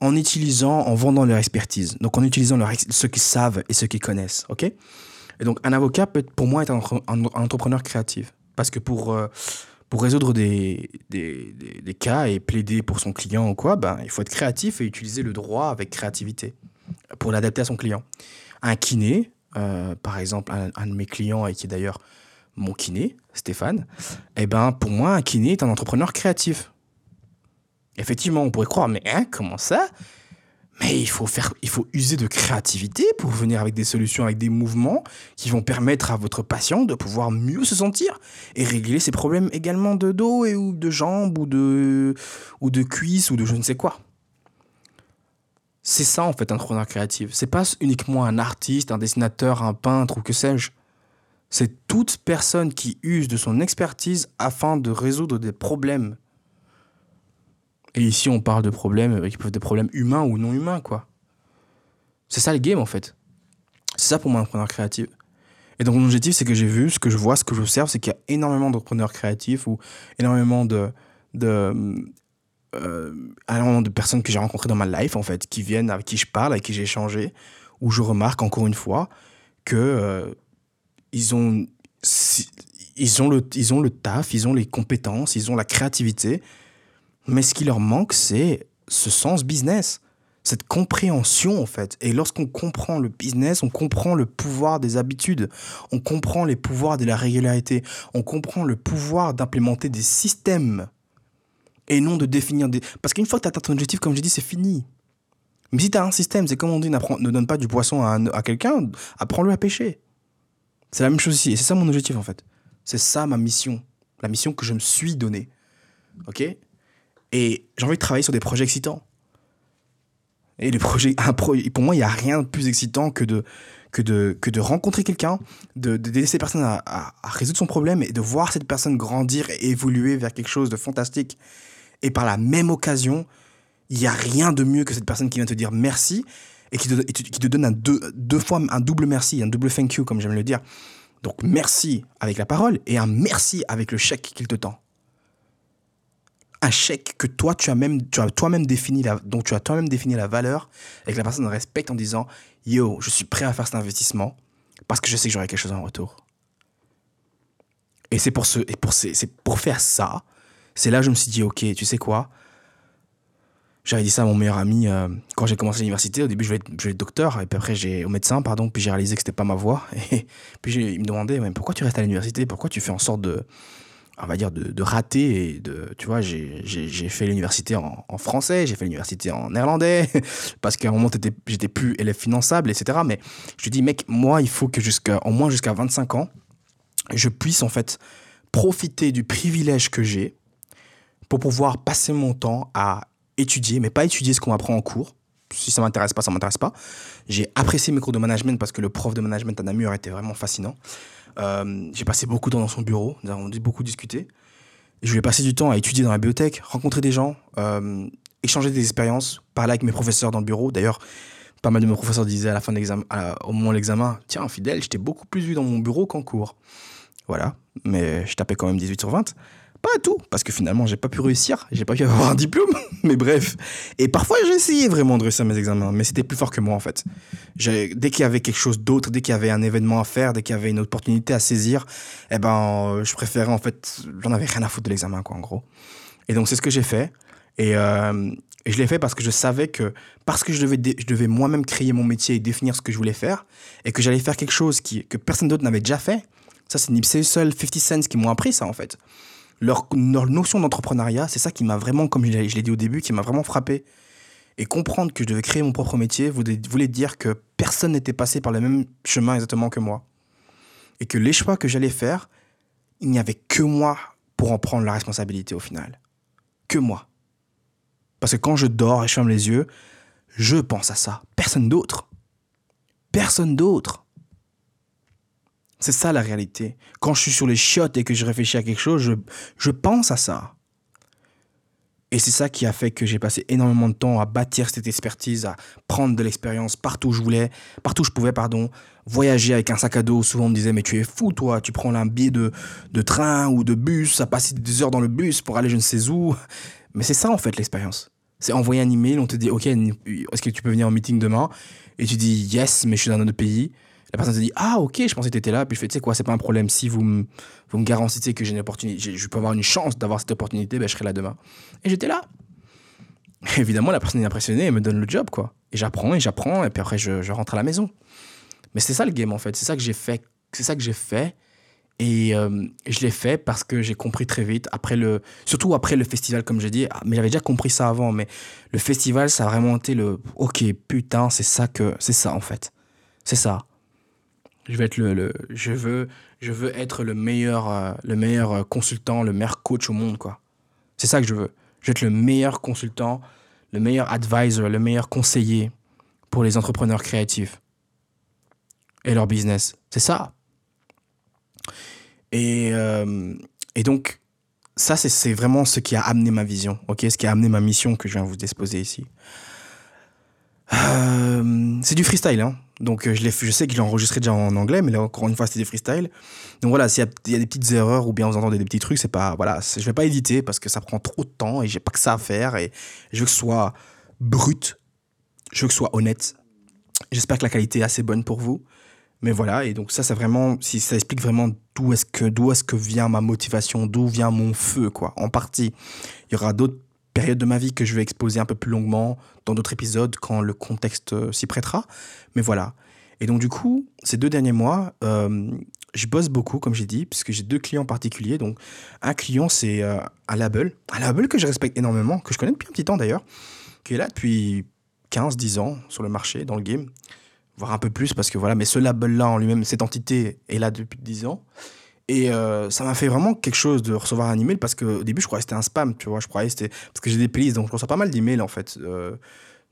en utilisant, en vendant leur expertise. Donc en utilisant leur ex- ce qu'ils savent et ce qu'ils connaissent. ok? Et donc un avocat peut pour moi être un, entre- un- un entrepreneur créatif. Parce que pour, euh, pour résoudre des, des, des- cas et plaider pour son client ou quoi, ben, il faut être créatif et utiliser le droit avec créativité pour l'adapter à son client. Un kiné, euh, par exemple, un, un de mes clients et qui est d'ailleurs mon kiné, Stéphane, eh ben, pour moi, un kiné est un entrepreneur créatif. Effectivement, on pourrait croire, mais hein, comment ça? Mais il faut, faire, il faut user de créativité pour venir avec des solutions, avec des mouvements qui vont permettre à votre patient de pouvoir mieux se sentir et régler ses problèmes également de dos et ou de jambes ou de, ou de cuisses ou de je ne sais quoi. C'est ça en fait un entrepreneur créatif. C'est pas uniquement un artiste, un dessinateur, un peintre ou que sais-je. C'est toute personne qui use de son expertise afin de résoudre des problèmes. Et ici, on parle de problèmes euh, qui peuvent être des problèmes humains ou non humains, quoi. C'est ça le game, en fait. C'est ça pour moi, un entrepreneur créatif. Et donc, mon objectif, c'est que j'ai vu, ce que je vois, ce que j'observe, c'est qu'il y a énormément d'entrepreneurs créatifs ou énormément de, de, euh, de personnes que j'ai rencontrées dans ma life, en fait, qui viennent, avec qui je parle, avec qui j'ai échangé, où je remarque encore une fois que euh, ils ont, ils ont, le, ils ont le taf, ils ont les compétences, ils ont la créativité. Mais ce qui leur manque, c'est ce sens business, cette compréhension en fait. Et lorsqu'on comprend le business, on comprend le pouvoir des habitudes, on comprend les pouvoirs de la régularité, on comprend le pouvoir d'implémenter des systèmes et non de définir des... Parce qu'une fois que tu atteint ton objectif, comme j'ai dit, c'est fini. Mais si tu as un système, c'est comme on dit, ne donne pas du poisson à, à quelqu'un, apprends-le à pêcher. C'est la même chose ici. Et c'est ça mon objectif en fait. C'est ça ma mission. La mission que je me suis donnée. Ok? Et j'ai envie de travailler sur des projets excitants. Et les projets, un pour moi, il n'y a rien de plus excitant que de, que de, que de rencontrer quelqu'un, de, de cette personne à, résoudre son problème et de voir cette personne grandir et évoluer vers quelque chose de fantastique. Et par la même occasion, il n'y a rien de mieux que cette personne qui vient te dire merci et qui te, qui te donne deux, deux fois un double merci, un double thank you, comme j'aime le dire. Donc merci avec la parole et un merci avec le chèque qu'il te tend. Un chèque que toi tu as même tu as toi-même défini la, dont tu as toi-même défini la valeur et que la personne respecte en disant yo je suis prêt à faire cet investissement parce que je sais que j'aurai quelque chose en retour. Et c'est pour ce et pour c'est pour faire ça c'est là que je me suis dit ok tu sais quoi? J'avais dit ça à mon meilleur ami euh, quand j'ai commencé l'université. Au début, je voulais, être, docteur, et puis après, j'ai au médecin, pardon, puis j'ai réalisé que c'était pas ma voie. <laughs> Et puis il me demandait, pourquoi tu restes à l'université? Pourquoi tu fais en sorte de, on va dire, de, rater et de, tu vois, j'ai fait l'université en, français, j'ai fait l'université en néerlandais, <laughs> parce qu'à un moment, j'étais plus élève finançable, etc. Mais je lui dis, mec, moi, il faut que jusqu'à, au moins jusqu'à 25 ans, je puisse en fait profiter du privilège que j'ai pour pouvoir passer mon temps à étudier, mais pas étudier ce qu'on apprend en cours. Si ça m'intéresse pas, ça m'intéresse pas. J'ai apprécié mes cours de management parce que le prof de management à Namur était vraiment fascinant. Euh, j'ai passé beaucoup de temps dans son bureau, nous avons beaucoup discuté. je lui ai passé du temps à étudier dans la bibliothèque, rencontrer des gens, euh, échanger des expériences, parler avec mes professeurs dans le bureau. D'ailleurs, pas mal de mes professeurs disaient à la fin de l'examen, au moment de l'examen, tiens, fidèle, j'étais beaucoup plus vu dans mon bureau qu'en cours. Voilà, mais je tapais quand même 18 sur 20. Pas tout, parce que finalement, j'ai pas pu réussir, j'ai pas pu avoir un diplôme, <laughs> mais bref. Et parfois, j'ai essayé vraiment de réussir mes examens, mais c'était plus fort que moi, en fait. Dès qu'il y avait quelque chose d'autre, dès qu'il y avait un événement à faire, dès qu'il y avait une opportunité à saisir, eh ben, je préférais, en fait, j'en avais rien à foutre de l'examen, quoi, en gros. Et donc, c'est ce que j'ai fait. Et, euh, et, je l'ai fait parce que je savais que, parce que je devais, devais moi-même créer mon métier et définir ce que je voulais faire, et que j'allais faire quelque chose qui, que personne d'autre n'avait déjà fait, ça, c'est seul 50 Cents qui m'ont appris ça, en fait leur, notion d'entrepreneuriat, c'est ça qui m'a vraiment, comme je l'ai dit au début, qui m'a vraiment frappé. Et comprendre que je devais créer mon propre métier voulait dire que personne n'était passé par le même chemin exactement que moi. Et que les choix que j'allais faire, il n'y avait que moi pour en prendre la responsabilité au final. Que moi. Parce que quand je dors et je ferme les yeux, je pense à ça. Personne d'autre. Personne d'autre. C'est ça la réalité. Quand je suis sur les chiottes et que je réfléchis à quelque chose, je, je pense à ça. Et c'est ça qui a fait que j'ai passé énormément de temps à bâtir cette expertise, à prendre de l'expérience partout où je voulais, partout où je pouvais, pardon. Voyager avec un sac à dos, souvent on me disait, mais tu es fou, toi, tu prends un billet de, de train ou de bus, à passer des heures dans le bus pour aller je ne sais où. Mais c'est ça, en fait, l'expérience. C'est envoyer un email, on te dit, OK, est-ce que tu peux venir en meeting demain? Et tu dis, yes, mais je suis dans un autre pays. La personne se dit Ah, ok, je pensais que tu étais là. Puis je fais Tu sais quoi, c'est pas un problème. Si vous me, vous me garantissez que j'ai une opportunité, je peux avoir une chance d'avoir cette opportunité, ben, je serai là demain. Et j'étais là. <laughs> évidemment, la personne est impressionnée, elle me donne le job, quoi. Et j'apprends, et j'apprends, et puis après, je, rentre à la maison. Mais c'est ça le game, en fait. C'est ça que j'ai fait. C'est ça que j'ai fait. Et euh, je l'ai fait parce que j'ai compris très vite, après le, surtout après le festival, comme j'ai dit, ah, mais j'avais déjà compris ça avant, mais le festival, ça a vraiment été le, ok, putain, c'est ça que, c'est ça en fait. C'est ça. Je veux être le, je veux, je veux être le meilleur, euh, le meilleur euh, consultant, le meilleur coach au monde, quoi. C'est ça que je veux. Je veux être le meilleur consultant, le meilleur advisor, le meilleur conseiller pour les entrepreneurs créatifs et leur business. C'est ça. Et, euh, et donc, ça, c'est vraiment ce qui a amené ma vision, ok? Ce qui a amené ma mission que je viens vous disposer ici. c'est du freestyle, hein donc euh, je, je sais que je l'ai enregistré déjà en anglais, mais là encore une fois c'était des freestyles. Donc voilà, s'il y, a des petites erreurs ou bien vous entendez des petits trucs, c'est pas voilà, je vais pas éditer parce que ça prend trop de temps et j'ai pas que ça à faire et je veux que ce soit brut, je veux que ce soit honnête. J'espère que la qualité est assez bonne pour vous. Mais voilà, et donc ça, c'est vraiment, si ça explique vraiment d'où est-ce que, d'où est-ce que vient ma motivation, d'où vient mon feu, quoi, en partie. Il y aura d'autres périodes de ma vie que je vais exposer un peu plus longuement dans d'autres épisodes quand le contexte euh, s'y prêtera. Mais voilà. Et donc, du coup, ces deux derniers mois, euh, je bosse beaucoup, comme j'ai dit, puisque j'ai deux clients particuliers. Donc, un client, c'est euh, un label, un label que je respecte énormément, que je connais depuis un petit temps d'ailleurs, qui est là depuis 15-10 ans sur le marché, dans le game voire un peu plus, parce que voilà, mais ce label-là en lui-même, cette entité est là depuis 10 ans. Et euh, ça m'a fait vraiment quelque chose de recevoir un email parce qu'au début, je croyais que c'était un spam, tu vois. Je croyais c'était. Parce que j'ai des playlists, donc je reçois pas mal d'emails en fait. Euh,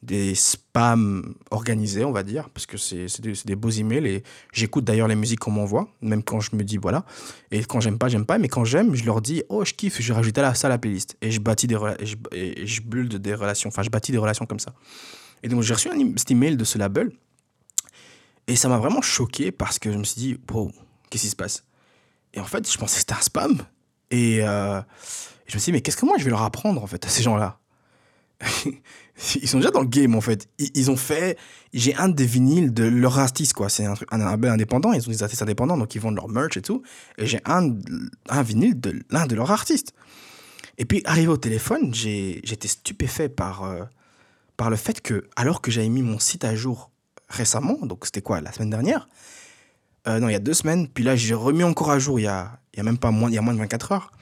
des spams organisés, on va dire, parce que c'est des, des, beaux emails et j'écoute d'ailleurs les musiques qu'on m'envoie, même quand je me dis voilà. Et quand j'aime pas, j'aime pas, mais quand j'aime, je leur dis oh, je kiffe, je rajoute à ça à la playlist. Et je bâtis des je, je build des relations, enfin, je bâtis des relations comme ça. Et donc, j'ai reçu un, cet email de ce label et ça m'a vraiment choqué parce que je me suis dit, wow, qu'est-ce qui se passe? Et en fait, je pensais que c'était un spam. Et euh, je me suis dit, mais qu'est-ce que moi je vais leur apprendre en fait à ces gens-là? <laughs> Ils sont déjà dans le game en fait. Ils, ont fait. J'ai un des vinyles de leur artiste quoi. C'est un, label indépendant. Ils ont des artistes indépendants donc ils vendent leur merch et tout. Et j'ai un, un vinyle de l'un de leurs artistes. Et puis arrivé au téléphone, j'étais stupéfait par, euh, par le fait que, alors que j'avais mis mon site à jour récemment, donc c'était quoi, la semaine dernière euh, Non, il y a deux semaines, puis là j'ai remis encore à jour il y a, y a même pas moins, y a moins de 24 heures.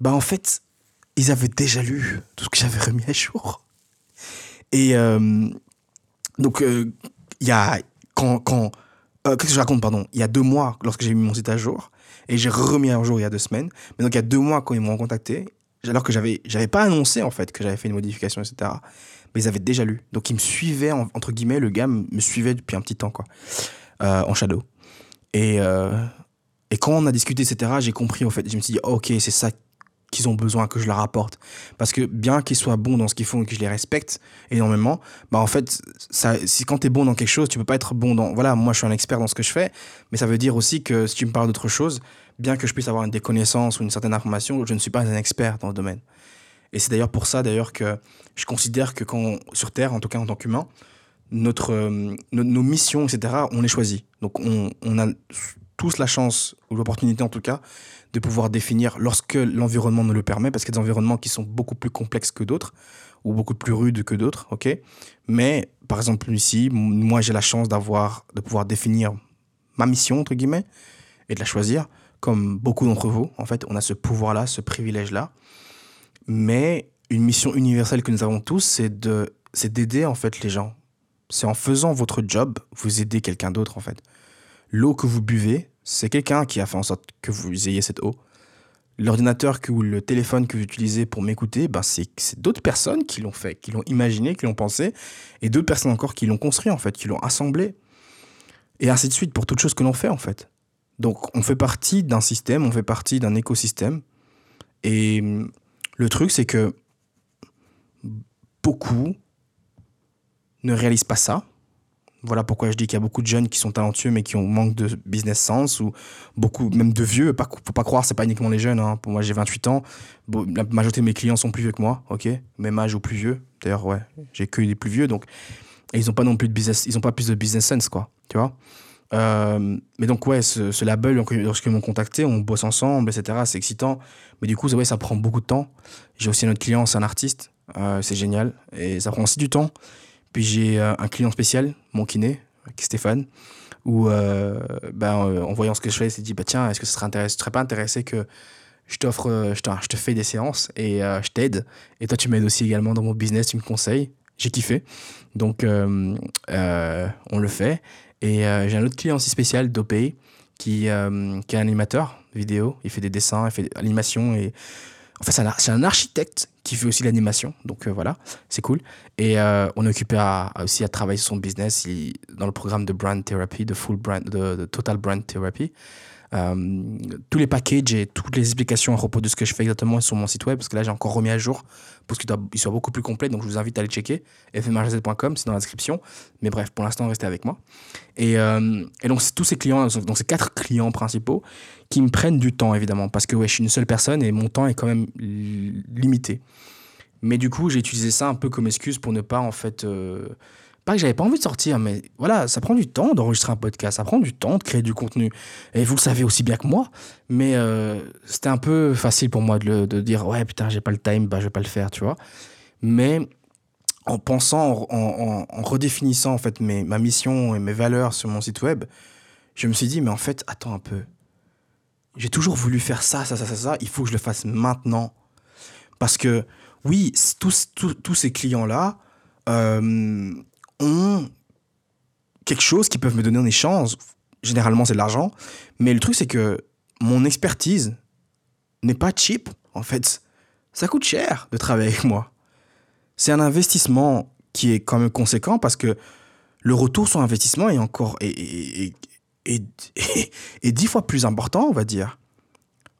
Bah en fait, ils avaient déjà lu tout ce que j'avais remis à jour. Et euh, donc, euh, il y a, quand, quand qu'est-ce que je raconte, pardon? Il y a deux mois, lorsque j'ai mis mon site à jour, et j'ai remis à jour il y a deux semaines, mais donc il y a deux mois quand ils m'ont contacté, alors que j'avais, j'avais pas annoncé en fait que j'avais fait une modification, etc mais ils avaient déjà lu. Donc ils me suivaient, entre guillemets, le gars me suivait depuis un petit temps, quoi, en shadow. Et, euh, et quand on a discuté, etc., j'ai compris, en fait. Je me suis dit, ok, c'est ça qu'ils ont besoin que je leur apporte. Parce que bien qu'ils soient bons dans ce qu'ils font et que je les respecte énormément, bah en fait, ça, si quand tu es bon dans quelque chose, tu peux pas être bon dans... Voilà, moi je suis un expert dans ce que je fais, mais ça veut dire aussi que si tu me parles d'autre chose, bien que je puisse avoir des connaissances ou une certaine information, je ne suis pas un expert dans le domaine. Et c'est d'ailleurs pour ça d'ailleurs que je considère que quand sur Terre, en tout cas en tant qu'humain, notre, euh, nos, missions, etc., on les choisit. Donc on, on, a tous la chance, ou l'opportunité en tout cas, de pouvoir définir lorsque l'environnement nous le permet, parce qu'il y a des environnements qui sont beaucoup plus complexes que d'autres, ou beaucoup plus rudes que d'autres, ok? Mais par exemple ici, moi j'ai la chance d'avoir, de pouvoir définir ma mission, entre guillemets, et de la choisir, comme beaucoup d'entre vous, en fait, on a ce pouvoir-là, ce privilège-là. Mais une mission universelle que nous avons tous, c'est de, c'est d'aider en fait les gens. C'est en faisant votre job, vous aidez quelqu'un d'autre en fait. L'eau que vous buvez, c'est quelqu'un qui a fait en sorte que vous ayez cette eau. L'ordinateur ou le téléphone que vous utilisez pour m'écouter, ben c'est, d'autres personnes qui l'ont fait, qui l'ont imaginé, qui l'ont pensé, et d'autres personnes encore qui l'ont construit en fait, qui l'ont assemblé. Et ainsi de suite pour toutes choses que l'on fait en fait. Donc on fait partie d'un système, on fait partie d'un écosystème. Et le truc, c'est que beaucoup ne réalisent pas ça. Voilà pourquoi je dis qu'il y a beaucoup de jeunes qui sont talentueux mais qui ont manque de business sense ou beaucoup même de vieux. Pas, faut pas croire, c'est pas uniquement les jeunes. Hein. Pour moi, j'ai 28 ans. la majorité de mes clients sont plus vieux que moi, ok, même âge ou plus vieux. D'ailleurs, ouais, j'ai que des plus vieux, donc et ils ont pas non plus de business, ils ont pas plus de business sense, quoi. Tu vois. Euh, mais donc, ouais, ce, ce label, lorsqu'ils m'ont contacté, on bosse ensemble, etc. C'est excitant. Mais du coup, ouais, ça prend beaucoup de temps. J'ai aussi un autre client, c'est un artiste. Euh, c'est génial. Et ça prend aussi du temps. Puis j'ai euh, un client spécial, mon kiné, Stéphane, où, ben, en voyant ce que je fais, il s'est dit bah, tiens, est-ce que ce serait, intéressant, serais pas intéressé que je t'offre, je, je te fais des séances et je t'aide. Et toi, tu m'aides aussi également dans mon business, tu me conseilles. J'ai kiffé. Donc, on le fait. Et euh, j'ai un autre client aussi spécial, Dopey, qui, euh, qui est un animateur vidéo. Il fait des dessins, il fait de l'animation. Et... En fait, c'est un, architecte qui fait aussi l'animation. Donc euh, voilà, c'est cool. Et on est occupé aussi à travailler sur son business dans le programme de brand therapy, de full brand, de total brand therapy. Euh, tous les packages et toutes les explications à propos de ce que je fais exactement sur mon site web, parce que là j'ai encore remis à jour pour qu'il soit beaucoup plus complet. Donc je vous invite à aller checker fmrz.com, c'est dans la description. Mais bref, pour l'instant, restez avec moi. Et, euh, donc, c'est tous ces clients, donc ces quatre clients principaux qui me prennent du temps évidemment, parce que ouais, je suis une seule personne et mon temps est quand même limité. Mais du coup, j'ai utilisé ça un peu comme excuse pour ne pas en fait. Euh, que j'avais pas envie de sortir, mais voilà, ça prend du temps d'enregistrer un podcast, ça prend du temps de créer du contenu. Et vous le savez aussi bien que moi, mais euh, c'était un peu facile pour moi de, de dire ouais putain j'ai pas le time, bah je vais pas le faire, tu vois. Mais en pensant, en, en, redéfinissant en fait mes, ma mission et mes valeurs sur mon site web, je me suis dit mais en fait attends un peu, j'ai toujours voulu faire ça, ça, ça, ça, ça, il faut que je le fasse maintenant. Parce que oui, tous, tous, tous ces clients-là, euh, ont quelque chose qui peuvent me donner en échange. Généralement, c'est de l'argent. Mais le truc, c'est que mon expertise n'est pas cheap, en fait. Ça coûte cher de travailler avec moi. C'est un investissement qui est quand même conséquent parce que le retour sur investissement est encore est, est, <laughs> dix fois plus important, on va dire.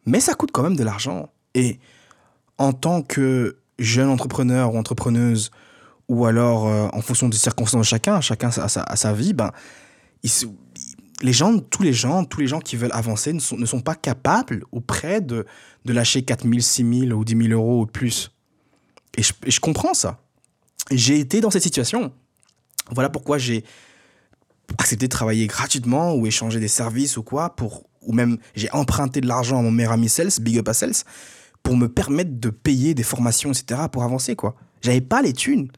Mais ça coûte quand même de l'argent. Et en tant que jeune entrepreneur ou entrepreneuse ou alors euh, en fonction des circonstances de chacun, chacun a sa, sa vie, ben, les gens, tous les gens, tous les gens qui veulent avancer ne sont, ne sont pas capables ou prêts de, de lâcher 4 000, 6 000 ou 10 000 euros ou plus. Et je, je comprends ça. J'ai été dans cette situation. Voilà pourquoi j'ai accepté de travailler gratuitement ou échanger des services ou quoi, pour, ou même j'ai emprunté de l'argent à mon meilleur ami Sales, Big Up à Sales, pour me permettre de payer des formations, etc., pour avancer, quoi. J'avais pas les thunes.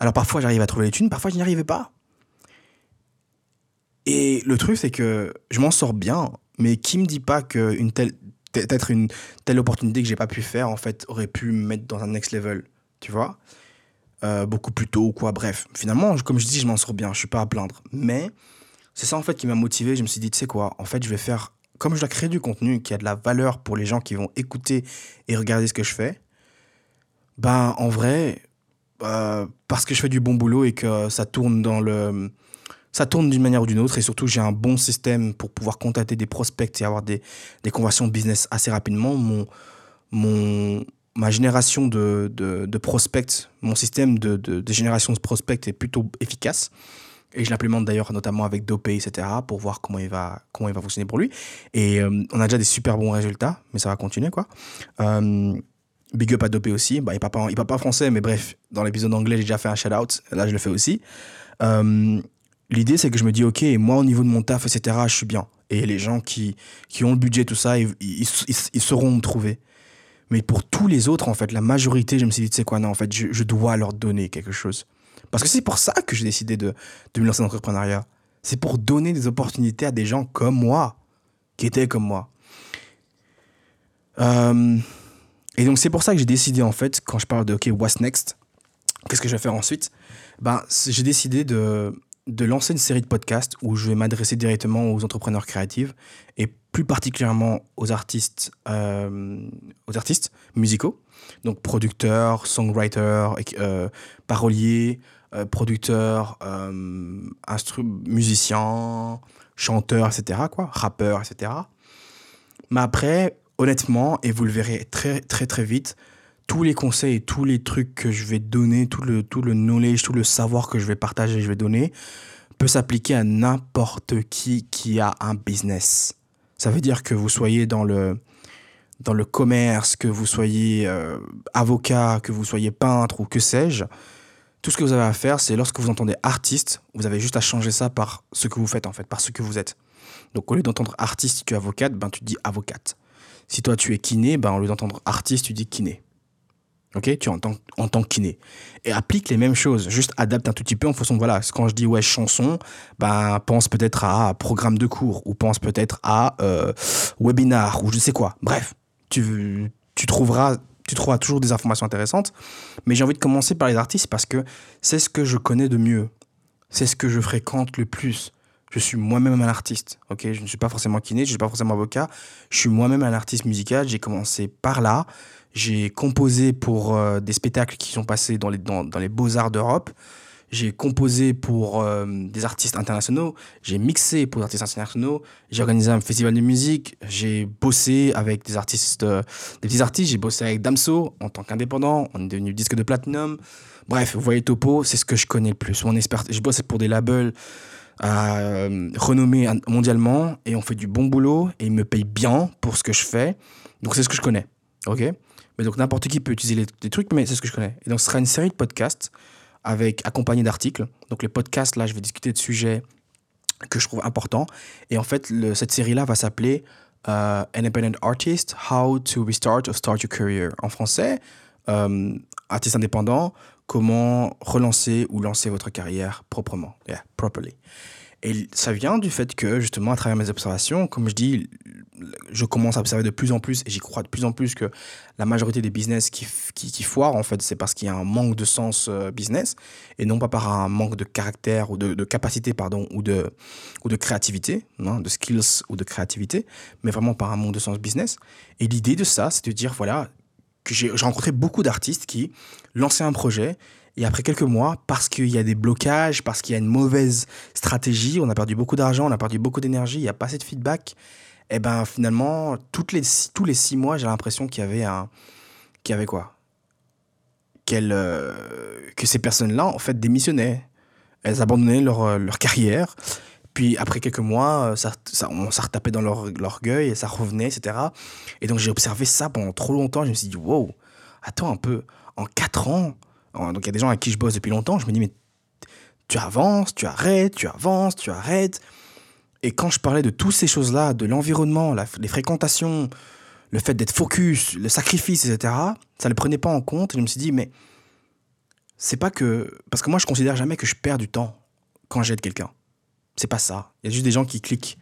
Alors parfois j'arrive à trouver les thunes, parfois je n'y arrivais pas. Et le truc c'est que je m'en sors bien, mais qui me dit pas qu'une telle peut-être une telle opportunité que j'ai pas pu faire en fait aurait pu me mettre dans un next level, tu vois? Euh, beaucoup plus tôt ou quoi. Bref, finalement, comme je dis, je m'en sors bien, je suis pas à plaindre. Mais c'est ça en fait qui m'a motivé. Je me suis dit, tu sais quoi, en fait, je vais faire comme je dois créer du contenu qui a de la valeur pour les gens qui vont écouter et regarder ce que je fais. Ben en vrai, euh, parce que je fais du bon boulot et que ça tourne dans le ça tourne d'une manière ou d'une autre et surtout j'ai un bon système pour pouvoir contacter des prospects et avoir des, des conversions de business assez rapidement. Mon, mon, ma génération de, de, de prospects, mon système de, de, génération de prospects est plutôt efficace. Et je l'implémente d'ailleurs notamment avec Dopé, etc. pour voir comment il va, comment il va fonctionner pour lui. Et euh, on a déjà des super bons résultats, mais ça va continuer quoi. Euh, Big up à Dopé aussi. Bah, il parle pas, parle pas français, mais bref, dans l'épisode anglais, j'ai déjà fait un shout-out. Là, je le fais aussi. Euh, L'idée, c'est que je me dis, OK, moi, au niveau de mon taf, etc., je suis bien. Et les gens qui, qui ont le budget, tout ça, ils, ils, ils, sauront me trouver. Mais pour tous les autres, en fait, la majorité, je me suis dit, tu sais quoi, non, en fait, je, je, dois leur donner quelque chose. Parce que c'est pour ça que j'ai décidé de, de me lancer dans l'entrepreneuriat. C'est pour donner des opportunités à des gens comme moi, qui étaient comme moi. Euh, et donc, c'est pour ça que j'ai décidé, en fait, quand je parle de, OK, what's next Qu'est-ce que je vais faire ensuite ben, J'ai décidé de, de lancer une série de podcasts où je vais m'adresser directement aux entrepreneurs créatifs et plus particulièrement aux artistes, euh, aux artistes musicaux, donc producteurs, songwriters, euh, paroliers, euh, producteurs, euh, musiciens, chanteurs, etc., quoi, rappeurs, etc. Mais après, honnêtement, et vous le verrez très très très vite, tous les conseils et tous les trucs que je vais donner, tout le, tout le knowledge, tout le savoir que je vais partager, je vais donner, peut s'appliquer à n'importe qui qui a un business. Ça veut dire que vous soyez dans le, dans le commerce, que vous soyez euh, avocat, que vous soyez peintre ou que sais-je. Tout ce que vous avez à faire, c'est lorsque vous entendez artiste, vous avez juste à changer ça par ce que vous faites en fait, par ce que vous êtes. Donc au lieu d'entendre artiste, tu es avocate, ben tu dis avocate. Si toi tu es kiné, ben au lieu d'entendre artiste, tu dis kiné. Ok, tu entends kiné. Et applique les mêmes choses, juste adapte un tout petit peu en fonction voilà, quand je dis ouais chanson, ben pense peut-être à programme de cours, ou pense peut-être à euh, webinar, ou je sais quoi. Bref, tu, trouveras, tu trouveras toujours des informations intéressantes. Mais j'ai envie de commencer par les artistes parce que c'est ce que je connais de mieux. C'est ce que je fréquente le plus je suis moi-même un artiste, ok? Je ne suis pas forcément kiné, je ne suis pas forcément avocat, je suis moi-même un artiste musical, j'ai commencé par là, j'ai composé pour euh, des spectacles qui sont passés dans les, dans, dans les beaux-arts d'Europe, j'ai composé pour euh, des artistes internationaux, j'ai mixé pour des artistes internationaux, j'ai organisé un festival de musique, j'ai bossé avec des artistes, euh, des petits artistes, j'ai bossé avec Damso en tant qu'indépendant, on est devenu disque de platinum. Bref, vous voyez Topo, c'est ce que je connais le plus. Mon expert, je bosse pour des labels euh, renommé mondialement et on fait du bon boulot et ils me payent bien pour ce que je fais. Donc c'est ce que je connais. Ok? Mais donc n'importe qui peut utiliser les, trucs, mais c'est ce que je connais. Et donc ce sera une série de podcasts avec accompagné d'articles. Donc les podcasts, là, je vais discuter de sujets que je trouve importants. Et en fait, cette série-là va s'appeler euh, Independent Artist, How to Restart or Start Your Career. En français, euh, artiste indépendant, comment relancer ou lancer votre carrière proprement. Properly. Et ça vient du fait que, justement, à travers mes observations, comme je dis, je commence à observer de plus en plus, et j'y crois de plus en plus, que la majorité des business qui, qui, qui foirent, en fait, c'est parce qu'il y a un manque de sens euh, business, et non pas par un manque de caractère, ou de, de capacité, pardon, ou de, ou de créativité, hein, de skills ou de créativité, mais vraiment par un manque de sens business. Et l'idée de ça, c'est de dire, voilà, j'ai rencontré beaucoup d'artistes qui lançaient un projet, et après quelques mois, parce qu'il y a des blocages, parce qu'il y a une mauvaise stratégie, on a perdu beaucoup d'argent, on a perdu beaucoup d'énergie, il n'y a pas assez de feedback, et ben finalement, toutes les, tous les six mois, j'ai l'impression qu'il y avait un... Qu'il y avait quoi? Qu'elles, euh, Que ces personnes-là, en fait, démissionnaient. Elles abandonnaient leur, euh, leur carrière. Puis après quelques mois, euh, ça, ça, on s'est dans l'orgueil et ça revenait, etc. Et donc j'ai observé ça pendant trop longtemps. Je me suis dit, wow, attends un peu, en quatre ans, en- donc il y a des gens avec qui je bosse depuis longtemps, je me dis, mais tu avances, tu arrêtes, tu avances, tu arrêtes. Et quand je parlais de toutes ces choses-là, de l'environnement, les fréquentations, le fait d'être focus, le sacrifice, etc., ça ne le prenait pas en compte. Et je me suis dit, mais c'est pas que. Parce que moi, je considère jamais que je perds du temps quand j'aide quelqu'un. C'est pas ça. Il y a juste des gens qui cliquent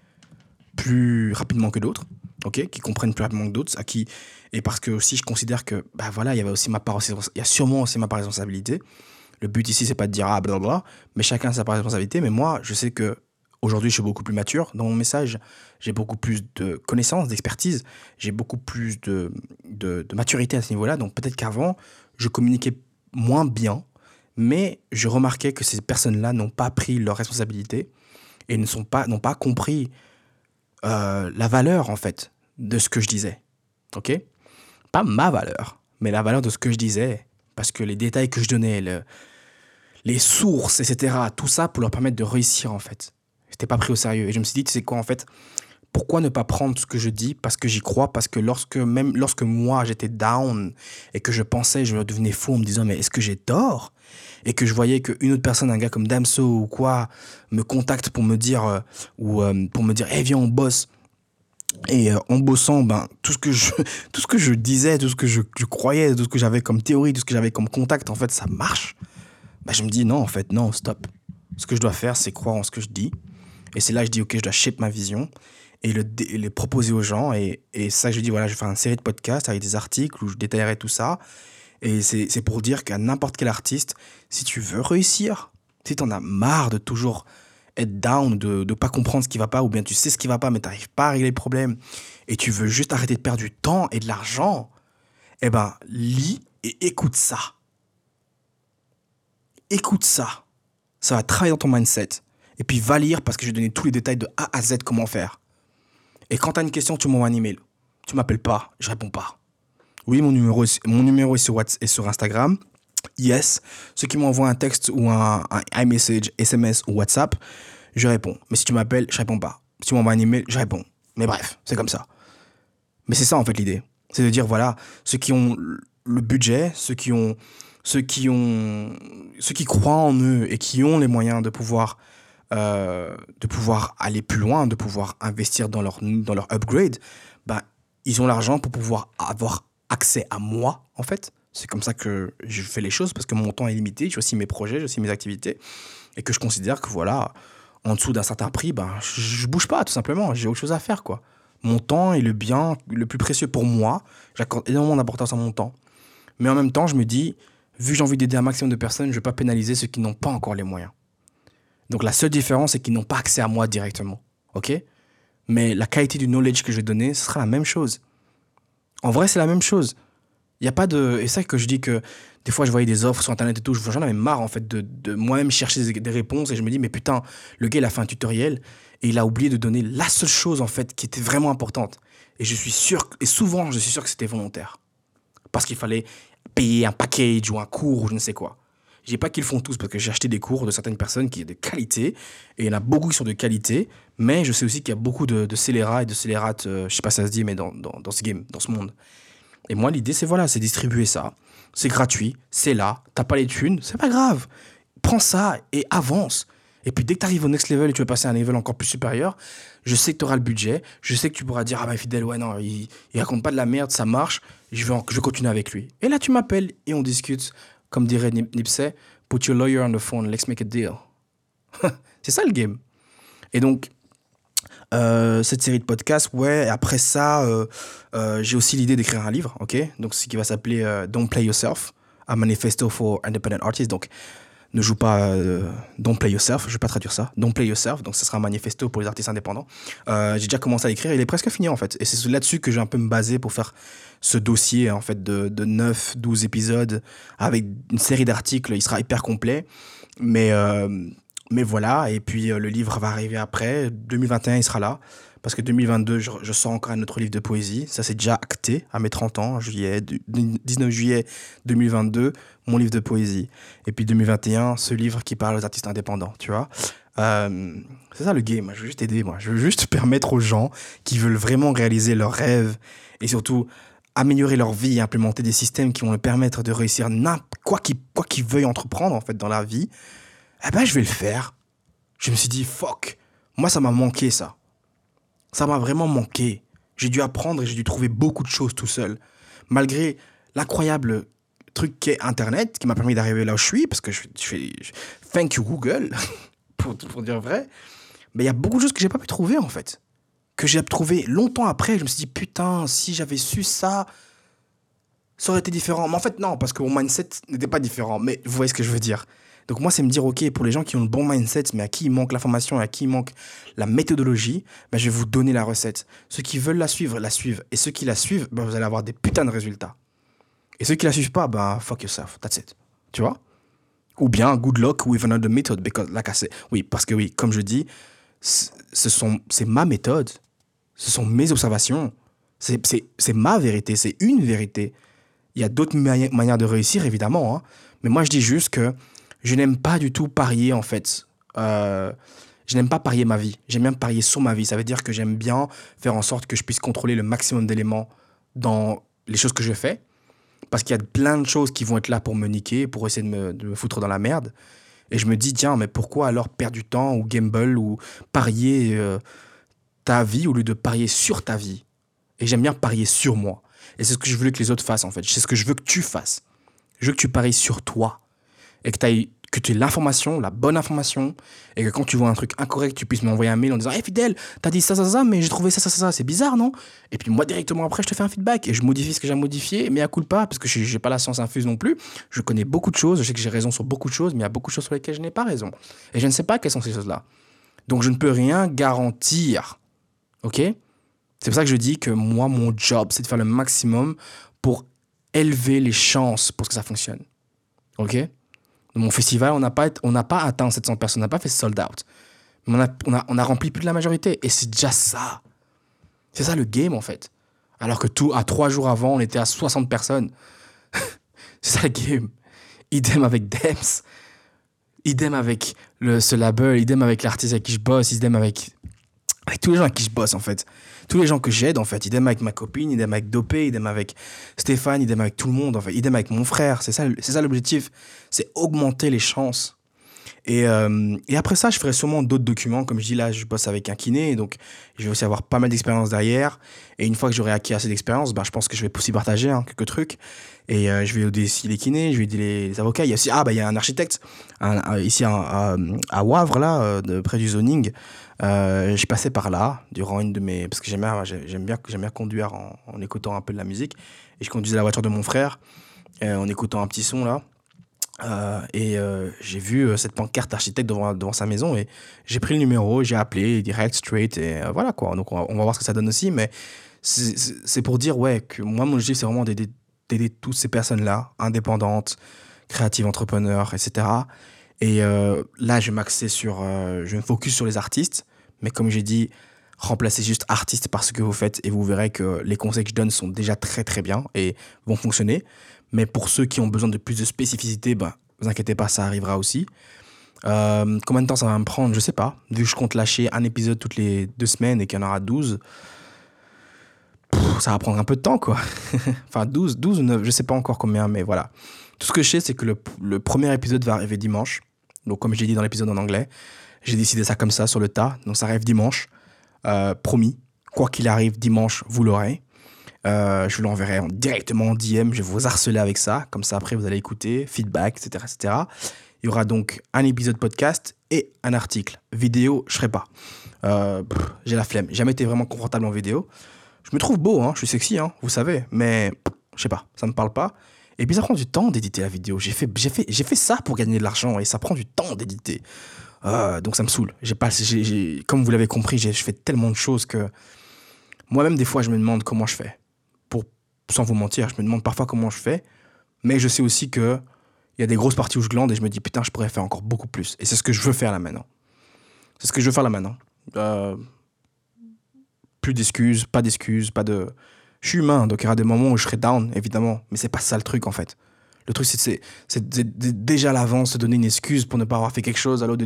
plus rapidement que d'autres, ok, qui comprennent plus rapidement que d'autres, à qui et parce que aussi je considère que bah voilà, il y avait aussi ma part, il y a sûrement aussi ma part responsabilité. Le but ici c'est pas de dire ah blablabla, mais chacun a sa part responsabilité. Mais moi, je sais que aujourd'hui je suis beaucoup plus mature dans mon message, j'ai beaucoup plus de connaissances, d'expertise, j'ai beaucoup plus de, de, de maturité à ce niveau-là. Donc peut-être qu'avant je communiquais moins bien, mais je remarquais que ces personnes-là n'ont pas pris leurs responsabilités et ne sont pas n'ont pas compris euh, la valeur en fait de ce que je disais. Ok? Pas ma valeur, mais la valeur de ce que je disais. Parce que les détails que je donnais, le- les sources, etc., tout ça pour leur permettre de réussir en fait. J'étais pas pris au sérieux. Et je me suis dit, tu sais quoi en fait pourquoi ne pas prendre ce que je dis parce que j'y crois parce que lorsque même lorsque moi j'étais down et que je pensais je devenais fou en me disant mais est-ce que j'ai tort? Et que je voyais qu'une autre personne un gars comme Damso ou quoi me contacte pour me dire euh, ou euh, pour me dire viens on bosse. Et euh, en bossant ben tout ce que je <laughs> tout ce que je disais tout ce que je, je croyais tout ce que j'avais comme théorie tout ce que j'avais comme contact en fait ça marche. Ben, je me dis non en fait non stop. Ce que je dois faire c'est croire en ce que je dis. Et c'est là que je dis ok je dois shape ma vision et le, les proposer aux gens et, et ça je dis voilà je vais faire une série de podcasts avec des articles où je détaillerai tout ça et c'est pour dire qu'à n'importe quel artiste si tu veux réussir si t'en as marre de toujours être down, de ne pas comprendre ce qui va pas, ou bien tu sais ce qui va pas, mais tu n'arrives pas à régler le problème, et tu veux juste arrêter de perdre du temps et de l'argent, eh ben, lis et écoute ça. Écoute ça. Ça va travailler dans ton mindset. Et puis va lire parce que je vais donner tous les détails de A à Z comment faire. Et quand tu as une question, tu m'envoies un email. Tu m'appelles pas, je réponds pas. Oui, mon numéro, mon numéro est, sur Whats- est sur Instagram. Yes. Ceux qui m'envoient un texte ou un, un iMessage, SMS ou WhatsApp, je réponds. Mais si tu m'appelles, je réponds pas. Si tu m'envoies un email, je réponds. Mais bref, c'est comme ça. Mais c'est ça en fait l'idée. C'est de dire voilà, ceux qui ont le budget, ceux qui ont ceux qui ont ceux qui croient en eux et qui ont les moyens de pouvoir euh, de pouvoir aller plus loin, de pouvoir investir dans leur dans leur upgrade, bah ils ont l'argent pour pouvoir avoir accès à moi en fait. C'est comme ça que je fais les choses parce que mon temps est limité, j'ai aussi mes projets, j'ai aussi mes activités et que je considère que voilà, en dessous d'un certain prix, ben je, je bouge pas tout simplement, j'ai autre chose à faire quoi. Mon temps est le bien le plus précieux pour moi, j'accorde énormément d'importance à mon temps. Mais en même temps, je me dis, vu que j'ai envie d'aider un maximum de personnes, je ne vais pas pénaliser ceux qui n'ont pas encore les moyens. Donc la seule différence, c'est qu'ils n'ont pas accès à moi directement. OK? Mais la qualité du knowledge que je vais donner, ce sera la même chose. En vrai, c'est la même chose. Il n'y a pas de. Et c'est ça que je dis que des fois, je voyais des offres sur Internet et tout. J'en avais marre, en fait, de, de moi-même chercher des, des réponses. Et je me dis, mais putain, le gars, il a fait un tutoriel et il a oublié de donner la seule chose, en fait, qui était vraiment importante. Et je suis sûr, et souvent, je suis sûr que c'était volontaire. Parce qu'il fallait payer un package ou un cours ou je ne sais quoi. Je dis pas qu'ils le font tous parce que j'ai acheté des cours de certaines personnes qui sont de qualité et il y en a beaucoup qui sont de qualité, mais je sais aussi qu'il y a beaucoup de, de scélérats et de scélérates, euh, je sais pas si ça se dit, mais dans, ce game, dans ce monde. Et moi, l'idée, c'est voilà, c'est distribuer ça. C'est gratuit, c'est là, t'as pas les thunes, c'est pas grave. prends ça et avance. Et puis dès que tu arrives au next level et tu veux passer à un level encore plus supérieur, je sais que tu auras le budget, je sais que tu pourras dire ah ben fidèle ouais non, il, il raconte pas de la merde, ça marche, je vais je continue avec lui. Et là tu m'appelles et on discute comme dirait Nip- Nipsey, put your lawyer on the phone, let's make a deal. <laughs> C'est ça le game. Et donc euh, cette série de podcasts, ouais, après ça, euh, euh, j'ai aussi l'idée d'écrire un livre, ok? Donc, ce qui va s'appeler Don't Play Yourself, a manifesto for independent artists. Donc, ne joue pas, euh, Don't Play Yourself, je vais pas traduire ça, Don't Play Yourself, donc ce sera un manifesto pour les artistes indépendants. Euh, j'ai déjà commencé à l'écrire, il est presque fini en fait. Et c'est là-dessus que j'ai un peu me basé pour faire ce dossier en fait de, de 9, 12 épisodes avec une série d'articles, il sera hyper complet. Mais, euh, mais voilà, et puis le livre va arriver après. 2021, il sera là. Parce que 2022, je, je sors encore un autre livre de poésie. Ça, c'est déjà acté à mes 30 ans, juillet, du- 19 juillet 2022, mon livre de poésie. Et puis 2021, ce livre qui parle aux artistes indépendants, tu vois. Euh, c'est ça le game. Je veux juste aider, moi. Je veux juste <laughs> permettre aux gens qui veulent vraiment réaliser leurs rêves et surtout améliorer leur vie et implémenter des systèmes qui vont leur permettre de réussir quoi qu'ils qu'ils veuillent entreprendre en fait dans la vie. Eh ben, je vais le faire. Je me suis dit, fuck, moi, ça m'a manqué, ça. Ça m'a vraiment manqué. J'ai dû apprendre et j'ai dû trouver beaucoup de choses tout seul. Malgré l'incroyable truc qu'est Internet, qui m'a permis d'arriver là où je suis, parce que je, fais... thank you Google, <laughs> pour, pour dire vrai. Mais il y a beaucoup de choses que j'ai pas pu trouver, en fait. Que j'ai trouvé longtemps après. Je me suis dit, putain, si j'avais su ça, ça aurait été différent. Mais en fait, non, parce que mon mindset n'était pas différent. Mais vous voyez ce que je veux dire. Donc moi, c'est me dire, OK, pour les gens qui ont le bon mindset, mais à qui il manque l'information à qui il manque la méthodologie, ben, je vais vous donner la recette. Ceux qui veulent la suivre, la suivent. Et ceux qui la suivent, ben, vous allez avoir des putains de résultats. Et ceux qui la suivent pas, ben, fuck yourself. That's it. Tu vois? Ou bien, good luck with another method. Because, like I oui, parce que oui, comme je dis, ce sont, c'est ma méthode. Ce sont mes observations. C'est, ma vérité. C'est une vérité. Il y a d'autres mani- manières de réussir, évidemment. hein. Mais moi, je dis juste que je n'aime pas du tout parier, en fait. Euh, je n'aime pas parier ma vie. J'aime bien parier sur ma vie. Ça veut dire que j'aime bien faire en sorte que je puisse contrôler le maximum d'éléments dans les choses que je fais. Parce qu'il y a plein de choses qui vont être là pour me niquer, pour essayer de me, foutre dans la merde. Et je me dis, tiens, mais pourquoi alors perdre du temps ou gamble ou parier euh, ta vie au lieu de parier sur ta vie? Et j'aime bien parier sur moi. Et c'est ce que je veux que les autres fassent, en fait. C'est ce que je veux que tu fasses. Je veux que tu paries sur toi. Et que, t'ailles- que tu aies l'information, la bonne information. Et que quand tu vois un truc incorrect, tu puisses m'envoyer un mail en disant Hé fidèle, t'as dit ça, ça, ça, mais j'ai trouvé ça, ça, ça, ça. C'est bizarre, non? Et puis moi, directement après, je te fais un feedback. Et je modifie ce que j'ai à modifier. Mais à coup pas, parce que j'ai pas la science infuse non plus. Je connais beaucoup de choses. Je sais que j'ai raison sur beaucoup de choses. Mais il y a beaucoup de choses sur lesquelles je n'ai pas raison. Et je ne sais pas quelles sont ces choses-là. Donc je ne peux rien garantir. Ok? C'est pour ça que je dis que moi, mon job, c'est de faire le maximum pour élever les chances pour que ça fonctionne. Ok? Mon festival, on n'a pas, atteint 700 personnes, on n'a pas fait sold out. On a rempli plus de la majorité. Et c'est déjà ça. C'est ça le game, en fait. Alors que tout, à trois jours avant, on était à 60 personnes. <laughs> c'est ça le game. Idem avec Dems. Idem avec le, ce label. Idem avec l'artiste avec qui je bosse. Idem avec, avec tous les gens avec qui je bosse, en fait. Tous les gens que j'aide, en fait. Idem avec ma copine, idem avec Dopé, idem avec Stéphane, idem avec tout le monde, en fait. Idem avec mon frère. C'est ça, ça l'objectif. C'est augmenter les chances. Et, euh, et après ça, je ferai sûrement d'autres documents. Comme je dis là, je bosse avec un kiné, donc je vais aussi avoir pas mal d'expérience derrière. Et une fois que j'aurai acquis assez d'expérience, ben, je pense que je vais aussi partager hein, quelques trucs. Et euh, je vais aider aussi les kinés, je vais aider les, les avocats. Il y a aussi, ah, bah, il y a un architecte ici à, à, Wavre, là, euh, près du zoning. Euh, je passais par là durant une de mes. Parce que j'aime bien, bien, conduire en, écoutant un peu de la musique. Et je conduisais la voiture de mon frère euh, en écoutant un petit son là. Euh, et euh, j'ai vu cette pancarte architecte devant, devant sa maison et j'ai pris le numéro, j'ai appelé direct, straight et voilà quoi. Donc on va, voir ce que ça donne aussi, mais c'est- pour dire ouais que moi mon objectif c'est vraiment d'aider toutes ces personnes-là, indépendantes, créatives, entrepreneurs, etc. Et euh, là je vais sur, euh, je me focus sur les artistes, mais comme j'ai dit, remplacez juste artiste par ce que vous faites et vous verrez que les conseils que je donne sont déjà très très bien et vont fonctionner. Mais pour ceux qui ont besoin de plus de spécificité, ben, vous inquiétez pas, ça arrivera aussi. Euh, combien de temps ça va me prendre? Je sais pas. Vu que je compte lâcher un épisode toutes les deux semaines et qu'il y en aura 12, pff, ça va prendre un peu de temps, quoi. <laughs> enfin, 12, 12 ou 9, je sais pas encore combien, mais voilà. Tout ce que je sais, c'est que le premier épisode va arriver dimanche. Donc, comme j'ai dit dans l'épisode en anglais, j'ai décidé ça comme ça sur le tas. Donc, ça arrive dimanche. Euh, promis. Quoi qu'il arrive, dimanche, vous l'aurez. Euh, je vous l'enverrai directement en DM. Je vais vous harceler avec ça. Comme ça, après, vous allez écouter, feedback, etc., etc. Il y aura donc un épisode podcast et un article. Vidéo, je serai pas. Euh, j'ai la flemme. J'ai jamais été vraiment confortable en vidéo. Je me trouve beau, hein, je suis sexy, hein, vous savez, mais je sais pas, ça me parle pas. Et puis ça prend du temps d'éditer la vidéo. J'ai fait, j'ai fait, j'ai fait ça pour gagner de l'argent et ça prend du temps d'éditer. Euh, donc ça me saoule. J'ai pas, j'ai, comme vous l'avez compris, je fais tellement de choses que moi-même des fois je me demande comment je fais. Pour, sans vous mentir, je me demande parfois comment je fais, mais je sais aussi que il y a des grosses parties où je glande et je me dis putain je pourrais faire encore beaucoup plus. Et c'est ce que je veux faire là maintenant. C'est ce que je veux faire là maintenant. Euh, plus d'excuses, pas d'excuses, pas de. Je suis humain, donc il y aura des moments où je serai down, évidemment, mais c'est pas ça le truc en fait. Le truc, c'est déjà à l'avance se donner une excuse pour ne pas avoir fait quelque chose au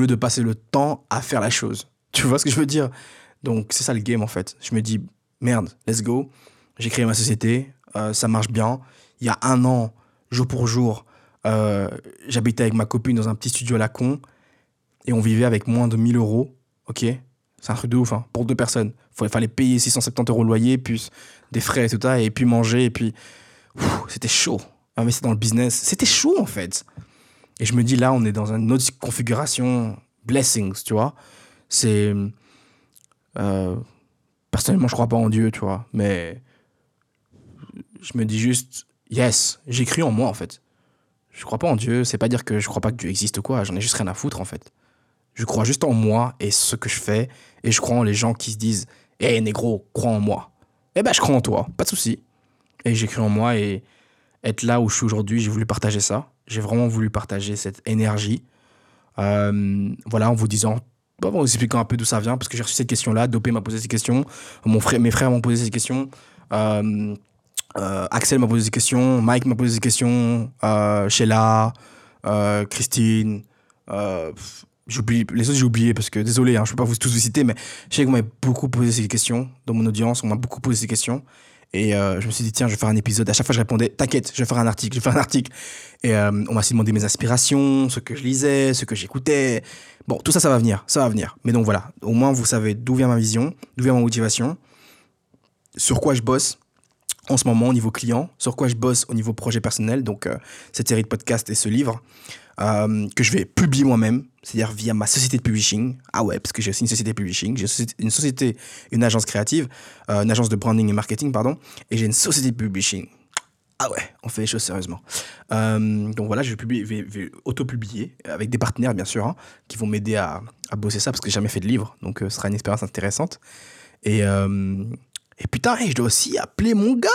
lieu, de, passer le temps à faire la chose. Tu vois ce que je veux dire? Donc c'est ça le game en fait. Je me dis, merde, let's go. J'ai créé ma société, euh, ça marche bien. Il y a un an, jour pour jour, euh, j'habitais avec ma copine dans un petit studio à la con et on vivait avec moins de 1000 euros. Ok? C'est un truc de ouf, hein, pour deux personnes. Il fallait payer 670 euros de loyer, des frais et tout ça, et puis manger, et puis. C'était chaud. Investir dans le business, c'était chaud en fait. Et je me dis là, on est dans une autre configuration. Blessings, tu vois. C'est. Euh, personnellement, je crois pas en Dieu, tu vois, mais. Je me dis juste, yes, j'ai cru en moi en fait. Je crois pas en Dieu, c'est pas dire que je crois pas que Dieu existe ou quoi, j'en ai juste rien à foutre en fait. Je crois juste en moi et ce que je fais. Et je crois en les gens qui se disent Hé, négro, crois en moi. Eh ben, je crois en toi, pas de souci. Et j'ai cru en moi et être là où je suis aujourd'hui, j'ai voulu partager ça. J'ai vraiment voulu partager cette énergie. Euh, voilà, en vous disant, en vous expliquant un peu d'où ça vient, parce que j'ai reçu cette question-là. Dopé m'a posé cette question. Mon frère, mes frères m'ont posé cette question. Euh, euh, Axel m'a posé cette question. Mike m'a posé cette question. Sheila, Christine. J'oublie, les autres j'ai oublié parce que désolé, hein, je peux pas vous tous vous citer, mais je sais qu'on m'a beaucoup posé ces questions dans mon audience, on m'a beaucoup posé ces questions. Et euh, je me suis dit, tiens, je vais faire un épisode. À chaque fois, je répondais, t'inquiète, je vais faire un article, je vais faire un article. Et euh, on m'a aussi demandé mes inspirations, ce que je lisais, ce que j'écoutais. Bon, tout ça, ça va venir, ça va venir. Mais donc voilà, au moins, vous savez d'où vient ma vision, d'où vient ma motivation, sur quoi je bosse en ce moment au niveau client, sur quoi je bosse au niveau projet personnel, donc euh, cette série de podcasts et ce livre. Euh, que je vais publier moi-même, c'est-à-dire via ma société de publishing. Ah ouais, parce que j'ai aussi une société de publishing, j'ai une société, une agence créative, euh, une agence de branding et marketing, pardon, et j'ai une société de publishing. Ah ouais, on fait les choses sérieusement. Euh, donc voilà, je vais, publier, auto-publier avec des partenaires, bien sûr, hein, qui vont m'aider à, bosser ça parce que j'ai jamais fait de livre. Donc ce sera une expérience intéressante. Et putain, je dois aussi appeler mon gars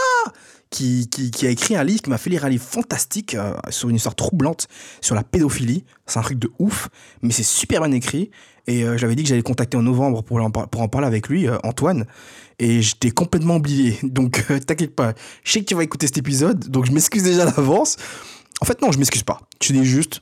qui, a écrit un livre, qui m'a fait lire un livre fantastique euh, sur une histoire troublante sur la pédophilie. C'est un truc de ouf, mais c'est super bien écrit. Et euh, j'avais dit que j'allais le contacter en novembre pour en, parler avec lui, euh, Antoine. Et j'étais complètement oublié. <laughs> Donc t'inquiète pas. Je sais que tu vas écouter cet épisode, donc je m'excuse déjà d'avance. En fait, non, je m'excuse pas. Tu dis juste,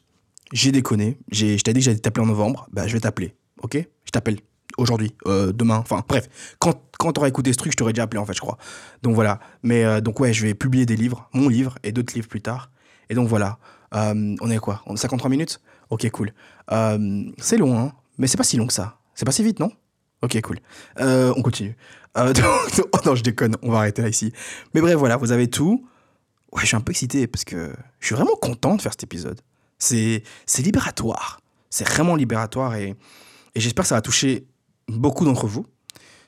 j'ai déconné. Je t'ai dit que j'allais t'appeler en novembre. Bah, je vais t'appeler. Ok? Je t'appelle aujourd'hui, euh, demain, enfin bref, quand, quand tu auras écouté ce truc, je t'aurais déjà appelé en fait, je crois. Donc voilà, mais euh, donc ouais, je vais publier des livres, mon livre et d'autres livres plus tard. Et donc voilà, euh, on est quoi? On est 53 minutes? Ok, cool. c'est long, hein, mais c'est pas si long que ça. C'est pas si vite, non? Ok, cool. on continue. <laughs> oh non, je déconne, on va arrêter là ici. Mais bref, voilà, vous avez tout. Ouais, je suis un peu excité parce que je suis vraiment content de faire cet épisode. C'est libératoire. C'est vraiment libératoire et, et j'espère que ça va toucher beaucoup d'entre vous.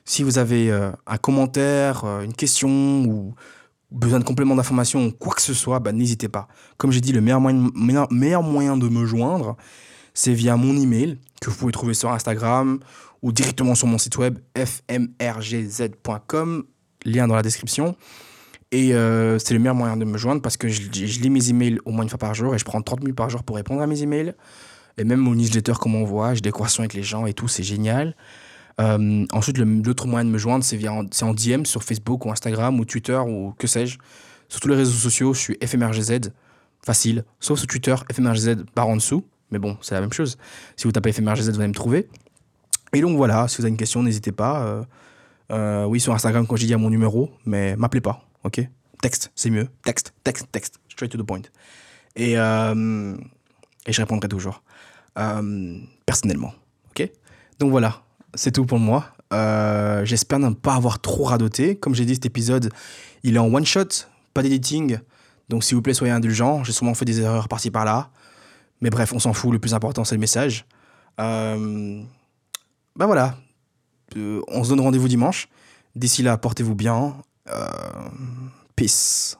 Si vous avez euh, un commentaire, euh, une question ou besoin de complément d'information ou quoi que ce soit, bah, n'hésitez pas. Comme j'ai dit, le meilleur moyen, meilleur, moyen de me joindre, c'est via mon email que vous pouvez trouver sur Instagram ou directement sur mon site web fmrgz.com, lien dans la description. Et euh, c'est le meilleur moyen de me joindre parce que je, je, lis mes emails au moins une fois par jour et je prends 30 minutes par jour pour répondre à mes emails. Et même mon newsletter, comme on voit, j'ai des conversations avec les gens et tout, c'est génial. Euh, ensuite, l'autre moyen de me joindre, c'est en, en DM sur Facebook ou Instagram ou Twitter ou que sais-je. Sur tous les réseaux sociaux, je suis FMRGZ, facile. Sauf sur Twitter, FMRGZ par en dessous. Mais bon, c'est la même chose. Si vous tapez FMRGZ, vous allez me trouver. Et donc voilà, si vous avez une question, n'hésitez pas. Euh, euh, oui, sur Instagram, quand j'ai dit à mon numéro, mais m'appelez pas, ok? Texte, c'est mieux. Texte, texte, texte. Straight to the point. Et, et je répondrai toujours. Euh, personnellement. Ok? Donc voilà, c'est tout pour moi. Euh, j'espère ne pas avoir trop radoté. Comme j'ai dit, cet épisode, il est en one shot, pas d'editing. Donc s'il vous plaît, soyez indulgents. J'ai sûrement fait des erreurs par-ci par-là. Mais bref, on s'en fout. Le plus important, c'est le message. Euh, ben voilà. on se donne rendez-vous dimanche. D'ici là, portez-vous bien. peace.